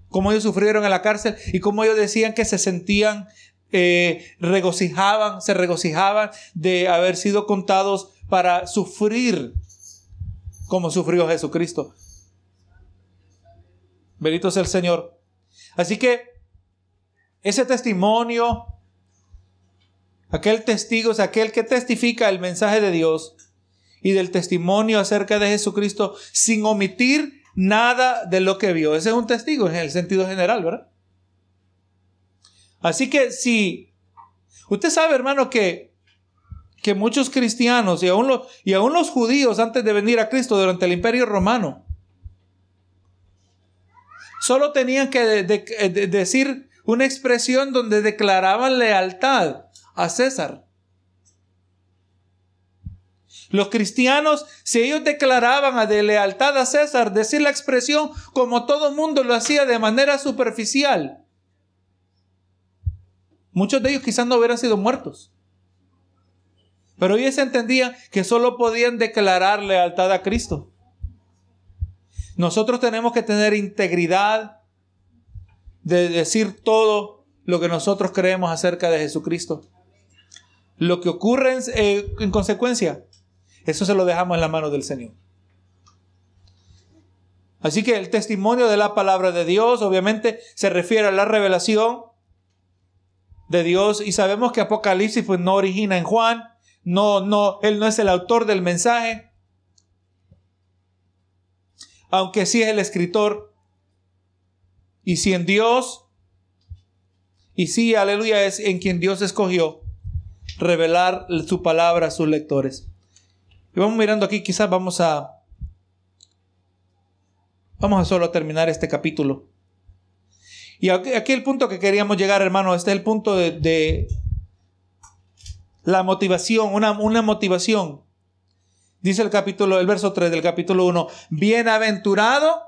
cómo ellos sufrieron en la cárcel y cómo ellos decían que se sentían, eh, regocijaban, se regocijaban de haber sido contados para sufrir como sufrió Jesucristo. Bendito sea el Señor. Así que ese testimonio, aquel testigo es aquel que testifica el mensaje de Dios y del testimonio acerca de Jesucristo sin omitir nada de lo que vio. Ese es un testigo en el sentido general, ¿verdad? Así que si usted sabe, hermano, que, que muchos cristianos y aún, los, y aún los judíos antes de venir a Cristo durante el imperio romano, solo tenían que decir una expresión donde declaraban lealtad a César. Los cristianos, si ellos declaraban de lealtad a César, decir la expresión como todo mundo lo hacía de manera superficial, muchos de ellos quizás no hubieran sido muertos. Pero ellos entendían que solo podían declarar lealtad a Cristo. Nosotros tenemos que tener integridad de decir todo lo que nosotros creemos acerca de Jesucristo. Lo que ocurre en, en consecuencia eso se lo dejamos en la mano del Señor. Así que el testimonio de la palabra de Dios obviamente se refiere a la revelación de Dios y sabemos que Apocalipsis pues no origina en Juan, no no él no es el autor del mensaje. Aunque sí es el escritor. Y si en Dios y sí, aleluya, es en quien Dios escogió revelar su palabra a sus lectores. Y vamos mirando aquí, quizás vamos a... Vamos a solo terminar este capítulo. Y aquí, el punto que queríamos llegar, hermano, este es el punto de, la motivación, una, una motivación. Dice el capítulo, el verso 3 del capítulo 1, bienaventurado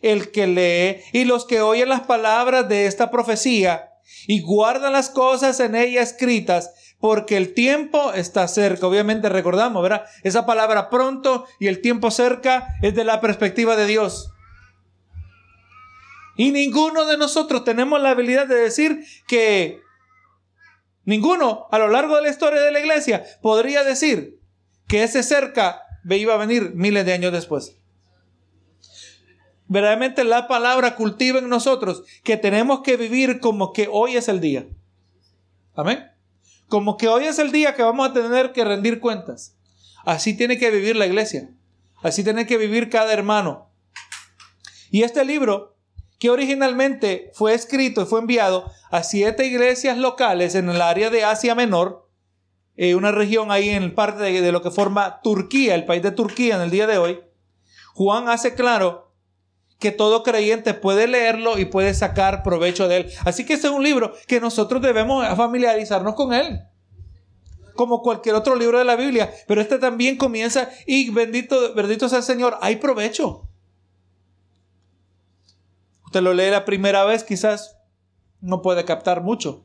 el que lee y los que oyen las palabras de esta profecía y guardan las cosas en ella escritas, porque el tiempo está cerca. Obviamente recordamos, ¿verdad? Esa palabra pronto y el tiempo cerca es de la perspectiva de Dios. Y ninguno de nosotros tenemos la habilidad de decir que ninguno a lo largo de la historia de la iglesia podría decir que ese cerca iba a venir miles de años después. Verdaderamente la palabra cultiva en nosotros que tenemos que vivir como que hoy es el día. Amén como que hoy es el día que vamos a tener que rendir cuentas. Así tiene que vivir la iglesia. Así tiene que vivir cada hermano. Y este libro, que originalmente fue escrito y fue enviado a siete iglesias locales en el área de Asia Menor, eh, una región ahí en parte de, de lo que forma Turquía, el país de Turquía en el día de hoy, Juan hace claro que todo creyente puede leerlo y puede sacar provecho de él. Así que este es un libro que nosotros debemos familiarizarnos con él. Como cualquier otro libro de la Biblia. Pero este también comienza y bendito, bendito sea el Señor, hay provecho. Usted lo lee la primera vez, quizás no puede captar mucho.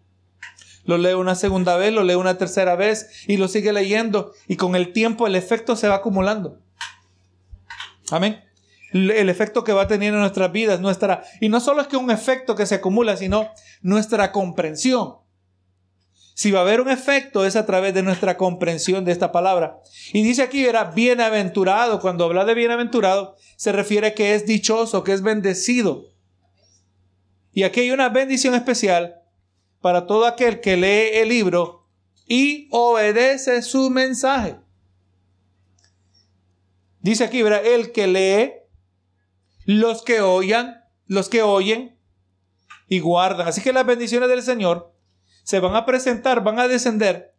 Lo lee una segunda vez, lo lee una tercera vez y lo sigue leyendo. Y con el tiempo el efecto se va acumulando. Amén el efecto que va teniendo en nuestras vidas, nuestra, y no solo es que un efecto que se acumula, sino nuestra comprensión. Si va a haber un efecto es a través de nuestra comprensión de esta palabra. Y dice aquí, era bienaventurado. Cuando habla de bienaventurado, se refiere que es dichoso, que es bendecido. Y aquí hay una bendición especial para todo aquel que lee el libro y obedece su mensaje. Dice aquí, ¿verdad? El que lee, los que oyan, los que oyen y guardan. Así que las bendiciones del Señor se van a presentar, van a descender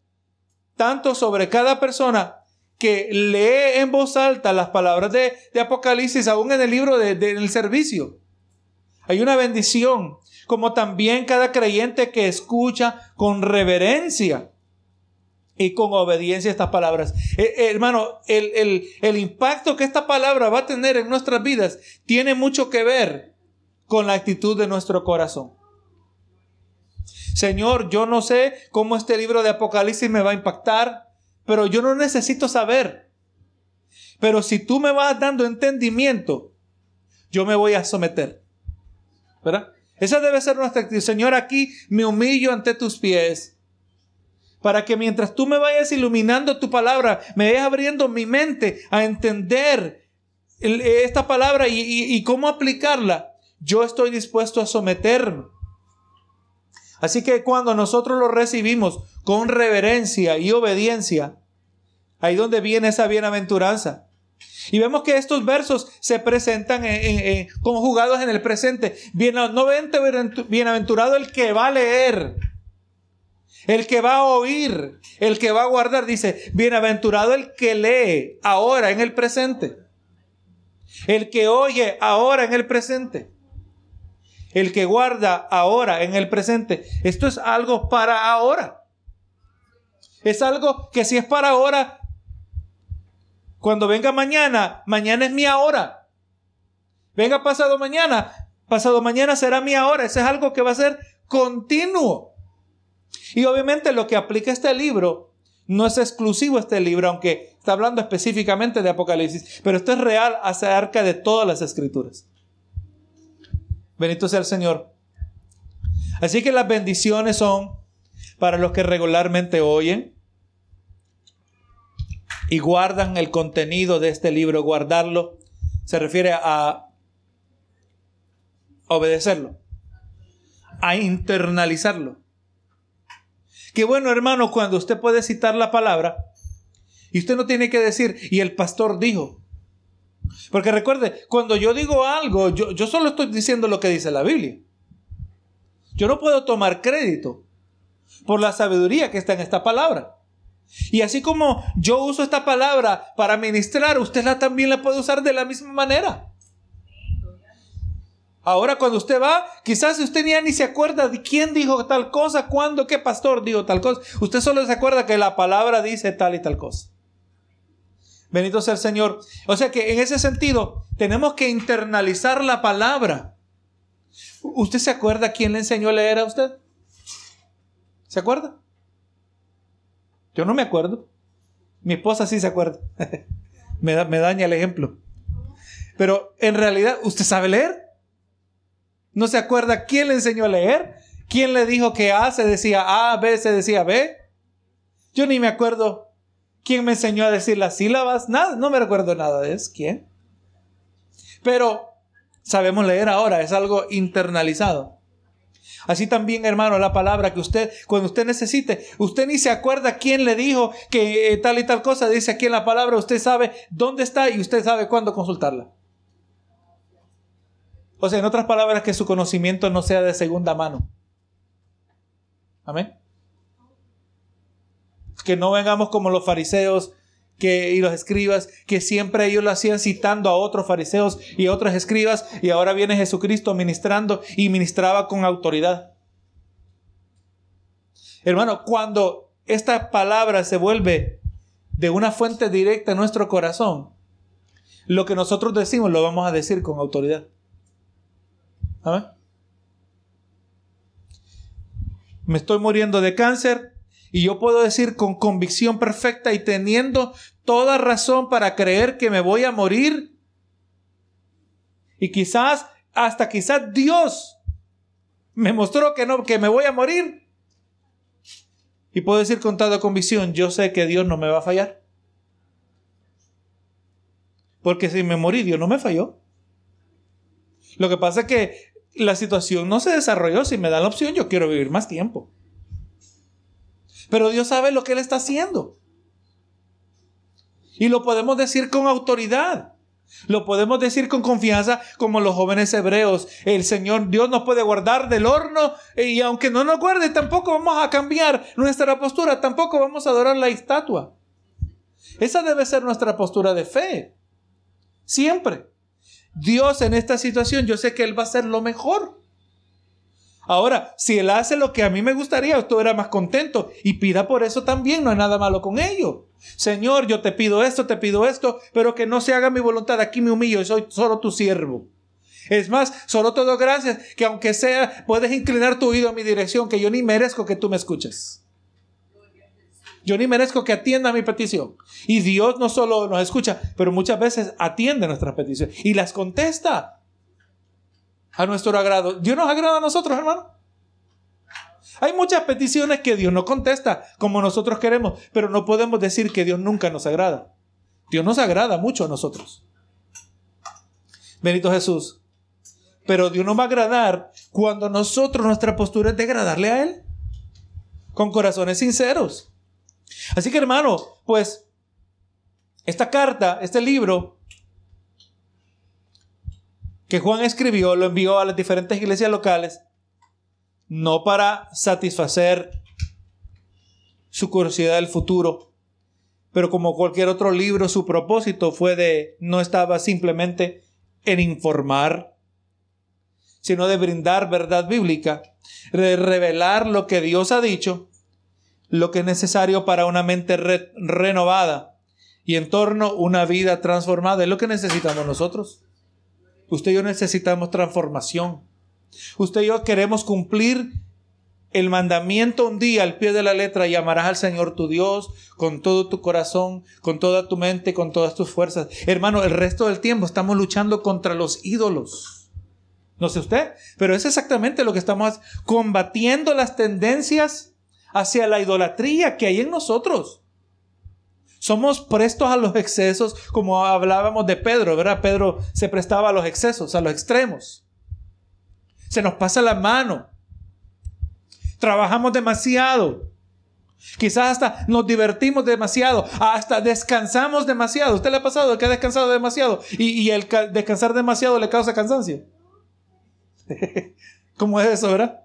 tanto sobre cada persona que lee en voz alta las palabras de, Apocalipsis, aún en el libro del servicio. Hay una bendición, como también cada creyente que escucha con reverencia y con obediencia estas palabras. Eh, eh, hermano, el, el impacto que esta palabra va a tener en nuestras vidas tiene mucho que ver con la actitud de nuestro corazón. Señor, yo no sé cómo este libro de Apocalipsis me va a impactar, pero yo no necesito saber. Pero si tú me vas dando entendimiento, yo me voy a someter. ¿Verdad? Esa debe ser nuestra actitud. Señor, aquí me humillo ante tus pies para que mientras tú me vayas iluminando tu palabra, me vayas abriendo mi mente a entender esta palabra y, cómo aplicarla, yo estoy dispuesto a someterme. Así que cuando nosotros lo recibimos con reverencia y obediencia, ahí donde viene esa bienaventuranza. Y vemos que estos versos se presentan conjugados en el presente. Bien, no bienaventurado el que va a leer el que va a oír, el que va a guardar, dice, bienaventurado el que lee ahora en el presente. El que oye ahora en el presente. El que guarda ahora en el presente. Esto es algo para ahora. Es algo que si es para ahora, cuando venga mañana, mañana es mi ahora. Venga pasado mañana, pasado mañana será mi ahora. Eso es algo que va a ser continuo. Y obviamente lo que aplica este libro no es exclusivo este libro, aunque está hablando específicamente de Apocalipsis, pero esto es real acerca de todas las escrituras. Bendito sea el Señor. Así que las bendiciones son para los que regularmente oyen y guardan el contenido de este libro. Guardarlo se refiere a obedecerlo, a internalizarlo. Qué bueno, hermano, cuando usted puede citar la palabra y usted no tiene que decir, y el pastor dijo. Porque recuerde, cuando yo digo algo, yo, yo solo estoy diciendo lo que dice la Biblia. Yo no puedo tomar crédito por la sabiduría que está en esta palabra. Y así como yo uso esta palabra para ministrar, usted la también la puede usar de la misma manera. Ahora cuando usted va, quizás usted ni, ni se acuerda de quién dijo tal cosa, cuándo, qué pastor dijo tal cosa. Usted solo se acuerda que la palabra dice tal y tal cosa. Bendito sea el Señor. O sea que en ese sentido tenemos que internalizar la palabra. ¿Usted se acuerda quién le enseñó a leer a usted? ¿Se acuerda? Yo no me acuerdo. Mi esposa sí se acuerda. me, me daña el ejemplo. Pero en realidad, ¿usted sabe leer? ¿No se acuerda quién le enseñó a leer? ¿Quién le dijo que A se decía A, B se decía B? Yo ni me acuerdo quién me enseñó a decir las sílabas. Nada, no me recuerdo nada de eso. ¿Quién? Pero sabemos leer ahora, es algo internalizado. Así también, hermano, la palabra que usted, cuando usted necesite, usted ni se acuerda quién le dijo que eh, tal y tal cosa dice aquí en la palabra, usted sabe dónde está y usted sabe cuándo consultarla. O sea, en otras palabras, que su conocimiento no sea de segunda mano. Amén. Que no vengamos como los fariseos que, y los escribas, que siempre ellos lo hacían citando a otros fariseos y a otros escribas, y ahora viene Jesucristo ministrando y ministraba con autoridad. Hermano, cuando esta palabra se vuelve de una fuente directa en nuestro corazón, lo que nosotros decimos lo vamos a decir con autoridad. Me estoy muriendo de cáncer y yo puedo decir con convicción perfecta y teniendo toda razón para creer que me voy a morir. Y quizás, hasta quizás Dios me mostró que no, que me voy a morir. Y puedo decir con toda convicción, yo sé que Dios no me va a fallar. Porque si me morí, Dios no me falló. Lo que pasa es que la situación no se desarrolló. Si me da la opción, yo quiero vivir más tiempo. Pero Dios sabe lo que Él está haciendo. Y lo podemos decir con autoridad. Lo podemos decir con confianza como los jóvenes hebreos. El Señor Dios nos puede guardar del horno y aunque no nos guarde, tampoco vamos a cambiar nuestra postura, tampoco vamos a adorar la estatua. Esa debe ser nuestra postura de fe. Siempre. Dios en esta situación, yo sé que Él va a hacer lo mejor. Ahora, si Él hace lo que a mí me gustaría, usted era más contento y pida por eso también, no hay nada malo con ello. Señor, yo te pido esto, te pido esto, pero que no se haga mi voluntad, aquí me humillo, soy solo tu siervo. Es más, solo todo gracias, que aunque sea, puedes inclinar tu oído a mi dirección, que yo ni merezco que tú me escuches. Yo ni merezco que atienda mi petición. Y Dios no solo nos escucha, pero muchas veces atiende nuestras peticiones y las contesta a nuestro agrado. Dios nos agrada a nosotros, hermano. Hay muchas peticiones que Dios no contesta como nosotros queremos, pero no podemos decir que Dios nunca nos agrada. Dios nos agrada mucho a nosotros. Benito Jesús. Pero Dios nos va a agradar cuando nosotros nuestra postura es de agradarle a Él. Con corazones sinceros. Así que hermano, pues esta carta, este libro que Juan escribió, lo envió a las diferentes iglesias locales, no para satisfacer su curiosidad del futuro, pero como cualquier otro libro, su propósito fue de, no estaba simplemente en informar, sino de brindar verdad bíblica, de revelar lo que Dios ha dicho lo que es necesario para una mente renovada y en torno a una vida transformada. Es lo que necesitamos nosotros. Usted y yo necesitamos transformación. Usted y yo queremos cumplir el mandamiento un día al pie de la letra y amarás al Señor tu Dios con todo tu corazón, con toda tu mente, con todas tus fuerzas. Hermano, el resto del tiempo estamos luchando contra los ídolos. No sé usted, pero es exactamente lo que estamos combatiendo las tendencias hacia la idolatría que hay en nosotros. Somos prestos a los excesos, como hablábamos de Pedro, ¿verdad? Pedro se prestaba a los excesos, a los extremos. Se nos pasa la mano. Trabajamos demasiado. Quizás hasta nos divertimos demasiado, hasta descansamos demasiado. ¿Usted le ha pasado que ha descansado demasiado y, y el descansar demasiado le causa cansancio? ¿Cómo es eso, verdad?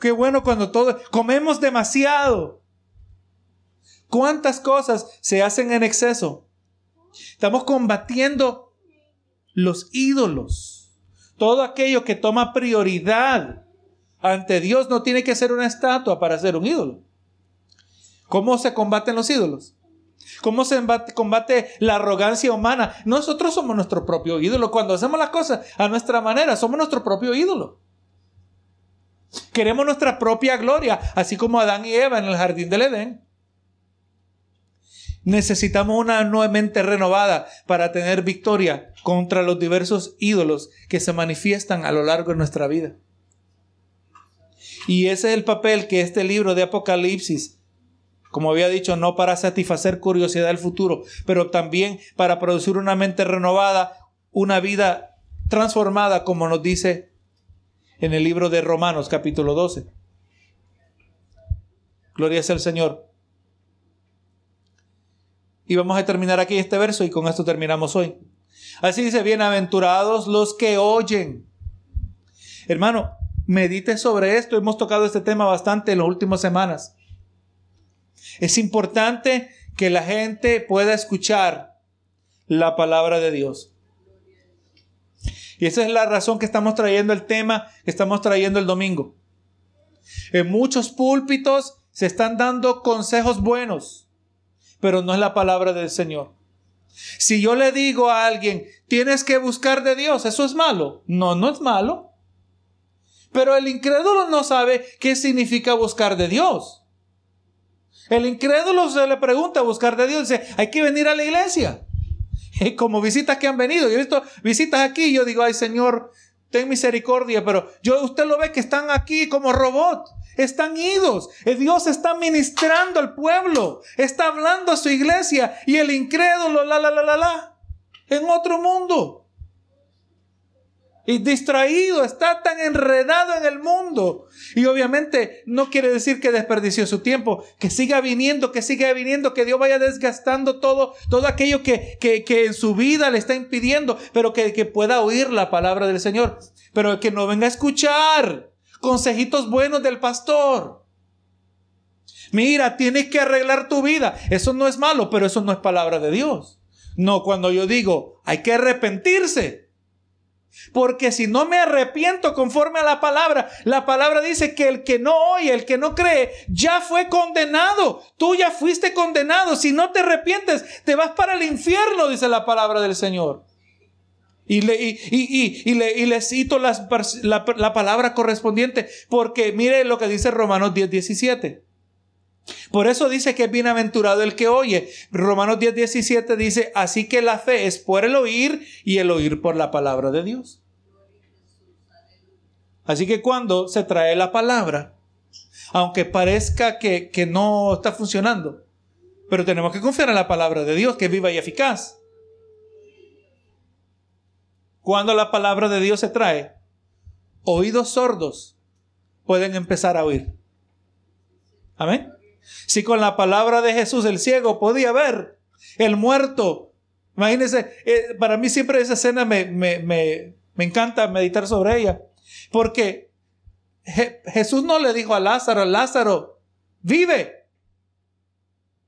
Qué bueno cuando todo... Comemos demasiado. ¿Cuántas cosas se hacen en exceso? Estamos combatiendo los ídolos. Todo aquello que toma prioridad ante Dios no tiene que ser una estatua para ser un ídolo. ¿Cómo se combaten los ídolos? ¿Cómo se combate la arrogancia humana? Nosotros somos nuestro propio ídolo. Cuando hacemos las cosas a nuestra manera, somos nuestro propio ídolo. Queremos nuestra propia gloria, así como Adán y Eva en el jardín del Edén. Necesitamos una nueva mente renovada para tener victoria contra los diversos ídolos que se manifiestan a lo largo de nuestra vida. Y ese es el papel que este libro de Apocalipsis, como había dicho, no para satisfacer curiosidad del futuro, pero también para producir una mente renovada, una vida transformada, como nos dice en el libro de Romanos capítulo 12. Gloria sea al Señor. Y vamos a terminar aquí este verso y con esto terminamos hoy. Así dice, bienaventurados los que oyen. Hermano, medite sobre esto. Hemos tocado este tema bastante en las últimas semanas. Es importante que la gente pueda escuchar la palabra de Dios. Y esa es la razón que estamos trayendo el tema que estamos trayendo el domingo. En muchos púlpitos se están dando consejos buenos, pero no es la palabra del Señor. Si yo le digo a alguien, tienes que buscar de Dios, ¿eso es malo? No, no es malo. Pero el incrédulo no sabe qué significa buscar de Dios. El incrédulo se le pregunta buscar de Dios, dice, hay que venir a la iglesia. como visitas que han venido. Yo he visto visitas aquí y yo digo, ay Señor, ten misericordia, pero yo, usted lo ve que están aquí como robot. Están idos. Dios está ministrando al pueblo. Está hablando a su iglesia. Y el incrédulo, la, la, la, la, la. En otro mundo. Y distraído, está tan enredado en el mundo. Y obviamente no quiere decir que desperdició su tiempo, que siga viniendo, que siga viniendo, que Dios vaya desgastando todo, todo aquello que, que, que en su vida le está impidiendo, pero que, que pueda oír la palabra del Señor, pero que no venga a escuchar consejitos buenos del pastor. Mira, tienes que arreglar tu vida. Eso no es malo, pero eso no es palabra de Dios. No, cuando yo digo, hay que arrepentirse. Porque si no me arrepiento conforme a la palabra, la palabra dice que el que no oye, el que no cree, ya fue condenado. Tú ya fuiste condenado. Si no te arrepientes, te vas para el infierno, dice la palabra del Señor. Y le, y, y, y, le, cito la, la, palabra correspondiente, porque mire lo que dice Romanos 10, 17. Por eso dice que es bienaventurado el que oye. Romanos 10, 17 dice, así que la fe es por el oír y el oír por la palabra de Dios. Así que cuando se trae la palabra, aunque parezca que, que no está funcionando, pero tenemos que confiar en la palabra de Dios, que es viva y eficaz. Cuando la palabra de Dios se trae, oídos sordos pueden empezar a oír. Amén. Si con la palabra de Jesús el ciego podía ver, el muerto, imagínense, eh, para mí siempre esa escena me, me, me, me encanta meditar sobre ella, porque Jesús no le dijo a Lázaro, Lázaro, vive.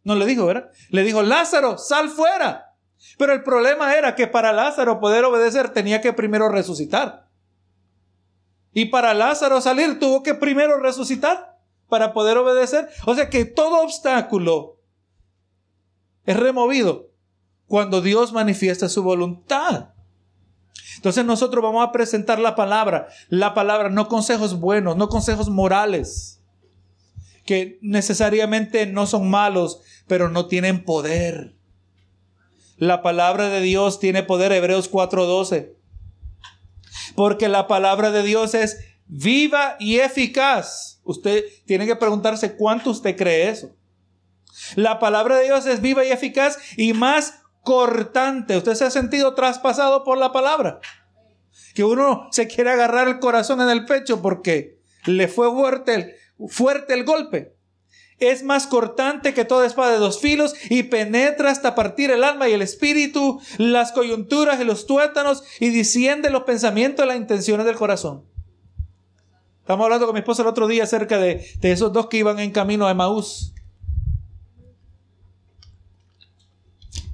No le dijo, ¿verdad? Le dijo, Lázaro, sal fuera. Pero el problema era que para Lázaro poder obedecer tenía que primero resucitar. Y para Lázaro salir tuvo que primero resucitar para poder obedecer. O sea que todo obstáculo es removido cuando Dios manifiesta su voluntad. Entonces nosotros vamos a presentar la palabra, la palabra, no consejos buenos, no consejos morales, que necesariamente no son malos, pero no tienen poder. La palabra de Dios tiene poder, Hebreos 4:12. Porque la palabra de Dios es viva y eficaz. Usted tiene que preguntarse cuánto usted cree eso. La palabra de Dios es viva y eficaz y más cortante. Usted se ha sentido traspasado por la palabra. Que uno se quiere agarrar el corazón en el pecho porque le fue fuerte fuerte el golpe. Es más cortante que toda espada de dos filos y penetra hasta partir el alma y el espíritu, las coyunturas y los tuétanos y desciende los pensamientos y las intenciones del corazón. Estamos hablando con mi esposa el otro día acerca de, esos dos que iban en camino a Emaús.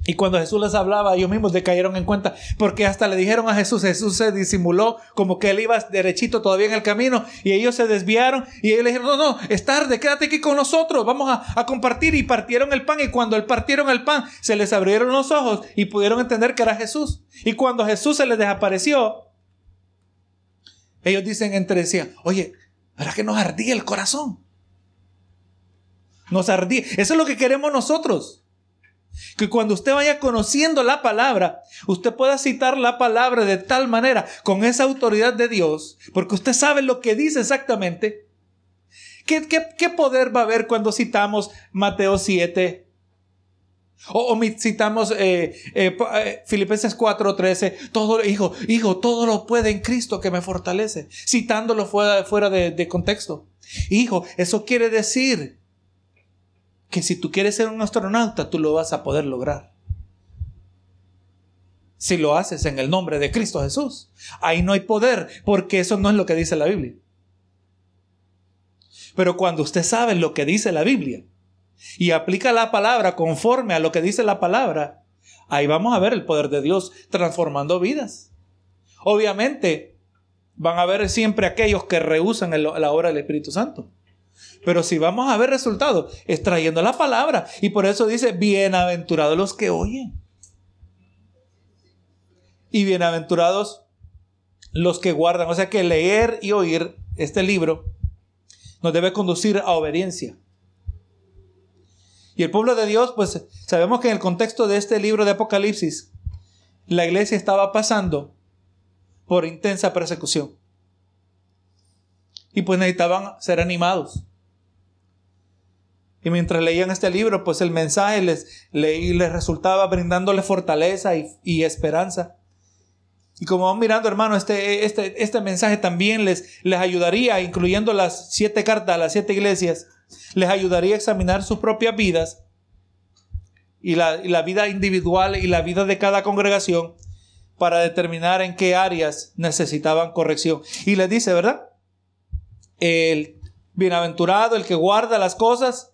Y cuando Jesús les hablaba, ellos mismos le cayeron en cuenta, porque hasta le dijeron a Jesús, Jesús se disimuló como que él iba derechito todavía en el camino, y ellos se desviaron, y ellos le dijeron, no, no, es tarde, quédate aquí con nosotros, vamos a, a compartir, y partieron el pan, y cuando él partieron el pan, se les abrieron los ojos, y pudieron entender que era Jesús. Y cuando Jesús se les desapareció, ellos dicen entre sí, oye, ¿verdad que nos ardía el corazón? Nos ardía. Eso es lo que queremos nosotros. Que cuando usted vaya conociendo la palabra, usted pueda citar la palabra de tal manera, con esa autoridad de Dios, porque usted sabe lo que dice exactamente. ¿Qué, qué, qué poder va a haber cuando citamos Mateo 7, o, citamos eh, eh, eh Filipenses 4:13, todo, hijo, hijo, todo lo puede en Cristo que me fortalece, citándolo fuera, fuera de, de contexto. Hijo, eso quiere decir que si tú quieres ser un astronauta, tú lo vas a poder lograr. Si lo haces en el nombre de Cristo Jesús, ahí no hay poder, porque eso no es lo que dice la Biblia. Pero cuando usted sabe lo que dice la Biblia, y aplica la palabra conforme a lo que dice la palabra, ahí vamos a ver el poder de Dios transformando vidas. Obviamente, van a ver siempre aquellos que rehusan la obra del Espíritu Santo. Pero si vamos a ver resultados, es trayendo la palabra. Y por eso dice, bienaventurados los que oyen. Y bienaventurados los que guardan. O sea que leer y oír este libro nos debe conducir a obediencia. Y el pueblo de Dios, pues sabemos que en el contexto de este libro de Apocalipsis, la iglesia estaba pasando por intensa persecución. Y pues necesitaban ser animados. Y mientras leían este libro, pues el mensaje les, les resultaba brindándoles fortaleza y, y esperanza. Y como vamos mirando, hermano, este, este, este mensaje también les, les ayudaría, incluyendo las siete cartas a las siete iglesias, les ayudaría a examinar sus propias vidas y la, y la vida individual y la vida de cada congregación para determinar en qué áreas necesitaban corrección. Y les dice, ¿verdad? El bienaventurado, el que guarda las cosas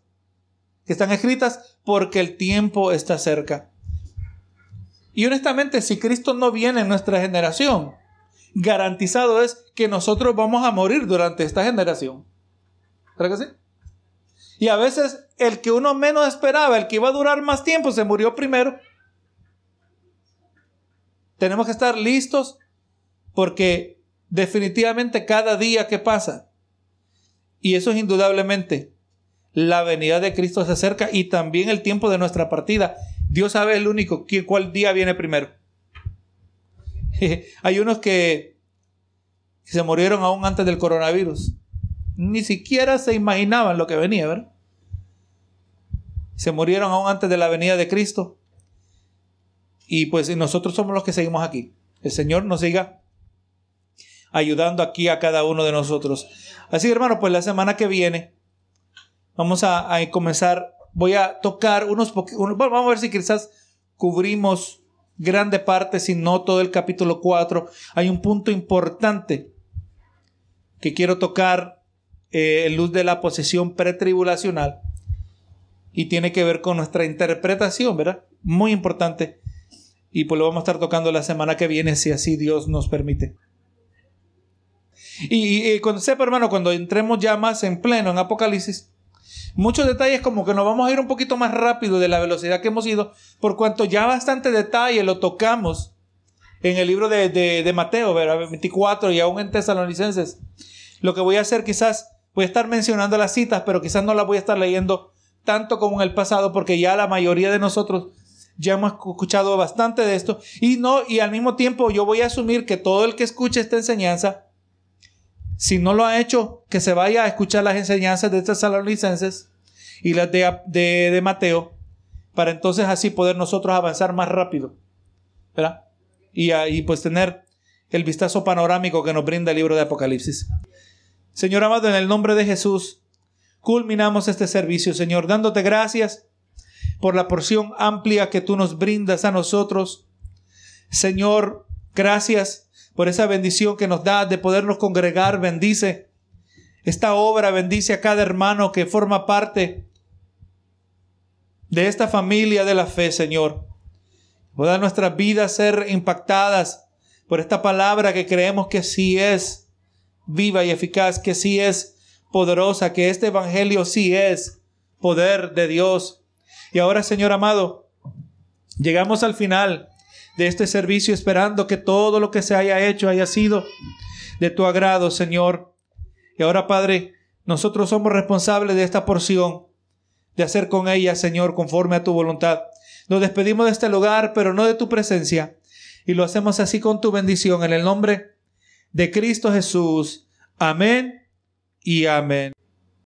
que están escritas, porque el tiempo está cerca. Y honestamente, si Cristo no viene en nuestra generación, garantizado es que nosotros vamos a morir durante esta generación. ¿Verdad que sí? Y a veces el que uno menos esperaba, el que iba a durar más tiempo, se murió primero. Tenemos que estar listos porque definitivamente cada día que pasa, y eso es indudablemente, la venida de Cristo se acerca y también el tiempo de nuestra partida. Dios sabe el único cuál día viene primero. Hay unos que se murieron aún antes del coronavirus. Ni siquiera se imaginaban lo que venía, ¿verdad? Se murieron aún antes de la venida de Cristo. Y pues nosotros somos los que seguimos aquí. El Señor nos siga ayudando aquí a cada uno de nosotros. Así, hermano, pues la semana que viene vamos a, comenzar. Voy a tocar unos poquitos. Vamos a ver si quizás cubrimos grande parte, si no todo el capítulo 4. Hay un punto importante que quiero tocar eh, en luz de la posesión pretribulacional y tiene que ver con nuestra interpretación, ¿verdad? Muy importante. Y pues lo vamos a estar tocando la semana que viene, si así Dios nos permite. Y, cuando sepa, hermano, cuando entremos ya más en pleno en Apocalipsis, muchos detalles como que nos vamos a ir un poquito más rápido de la velocidad que hemos ido, por cuanto ya bastante detalle lo tocamos en el libro de, de Mateo, ¿verdad? 24 y aún en Tesalonicenses. Lo que voy a hacer quizás, voy a estar mencionando las citas, pero quizás no las voy a estar leyendo tanto como en el pasado, porque ya la mayoría de nosotros ya hemos escuchado bastante de esto. Y no, y al mismo tiempo yo voy a asumir que todo el que escuche esta enseñanza, si no lo ha hecho, que se vaya a escuchar las enseñanzas de estas licenses y las de, de, de Mateo, para entonces así poder nosotros avanzar más rápido. ¿Verdad? Y, y pues tener el vistazo panorámico que nos brinda el libro de Apocalipsis. Señor amado, en el nombre de Jesús, culminamos este servicio, Señor, dándote gracias por la porción amplia que tú nos brindas a nosotros. Señor, gracias por esa bendición que nos da de podernos congregar. Bendice esta obra, bendice a cada hermano que forma parte de esta familia de la fe, Señor. Pueda nuestras vidas ser impactadas por esta palabra que creemos que sí es viva y eficaz, que sí es poderosa, que este Evangelio sí es poder de Dios. Y ahora, Señor amado, llegamos al final de este servicio esperando que todo lo que se haya hecho haya sido de tu agrado, Señor. Y ahora, Padre, nosotros somos responsables de esta porción, de hacer con ella, Señor, conforme a tu voluntad. Nos despedimos de este lugar, pero no de tu presencia. Y lo hacemos así con tu bendición, en el nombre de Cristo Jesús. Amén y amén.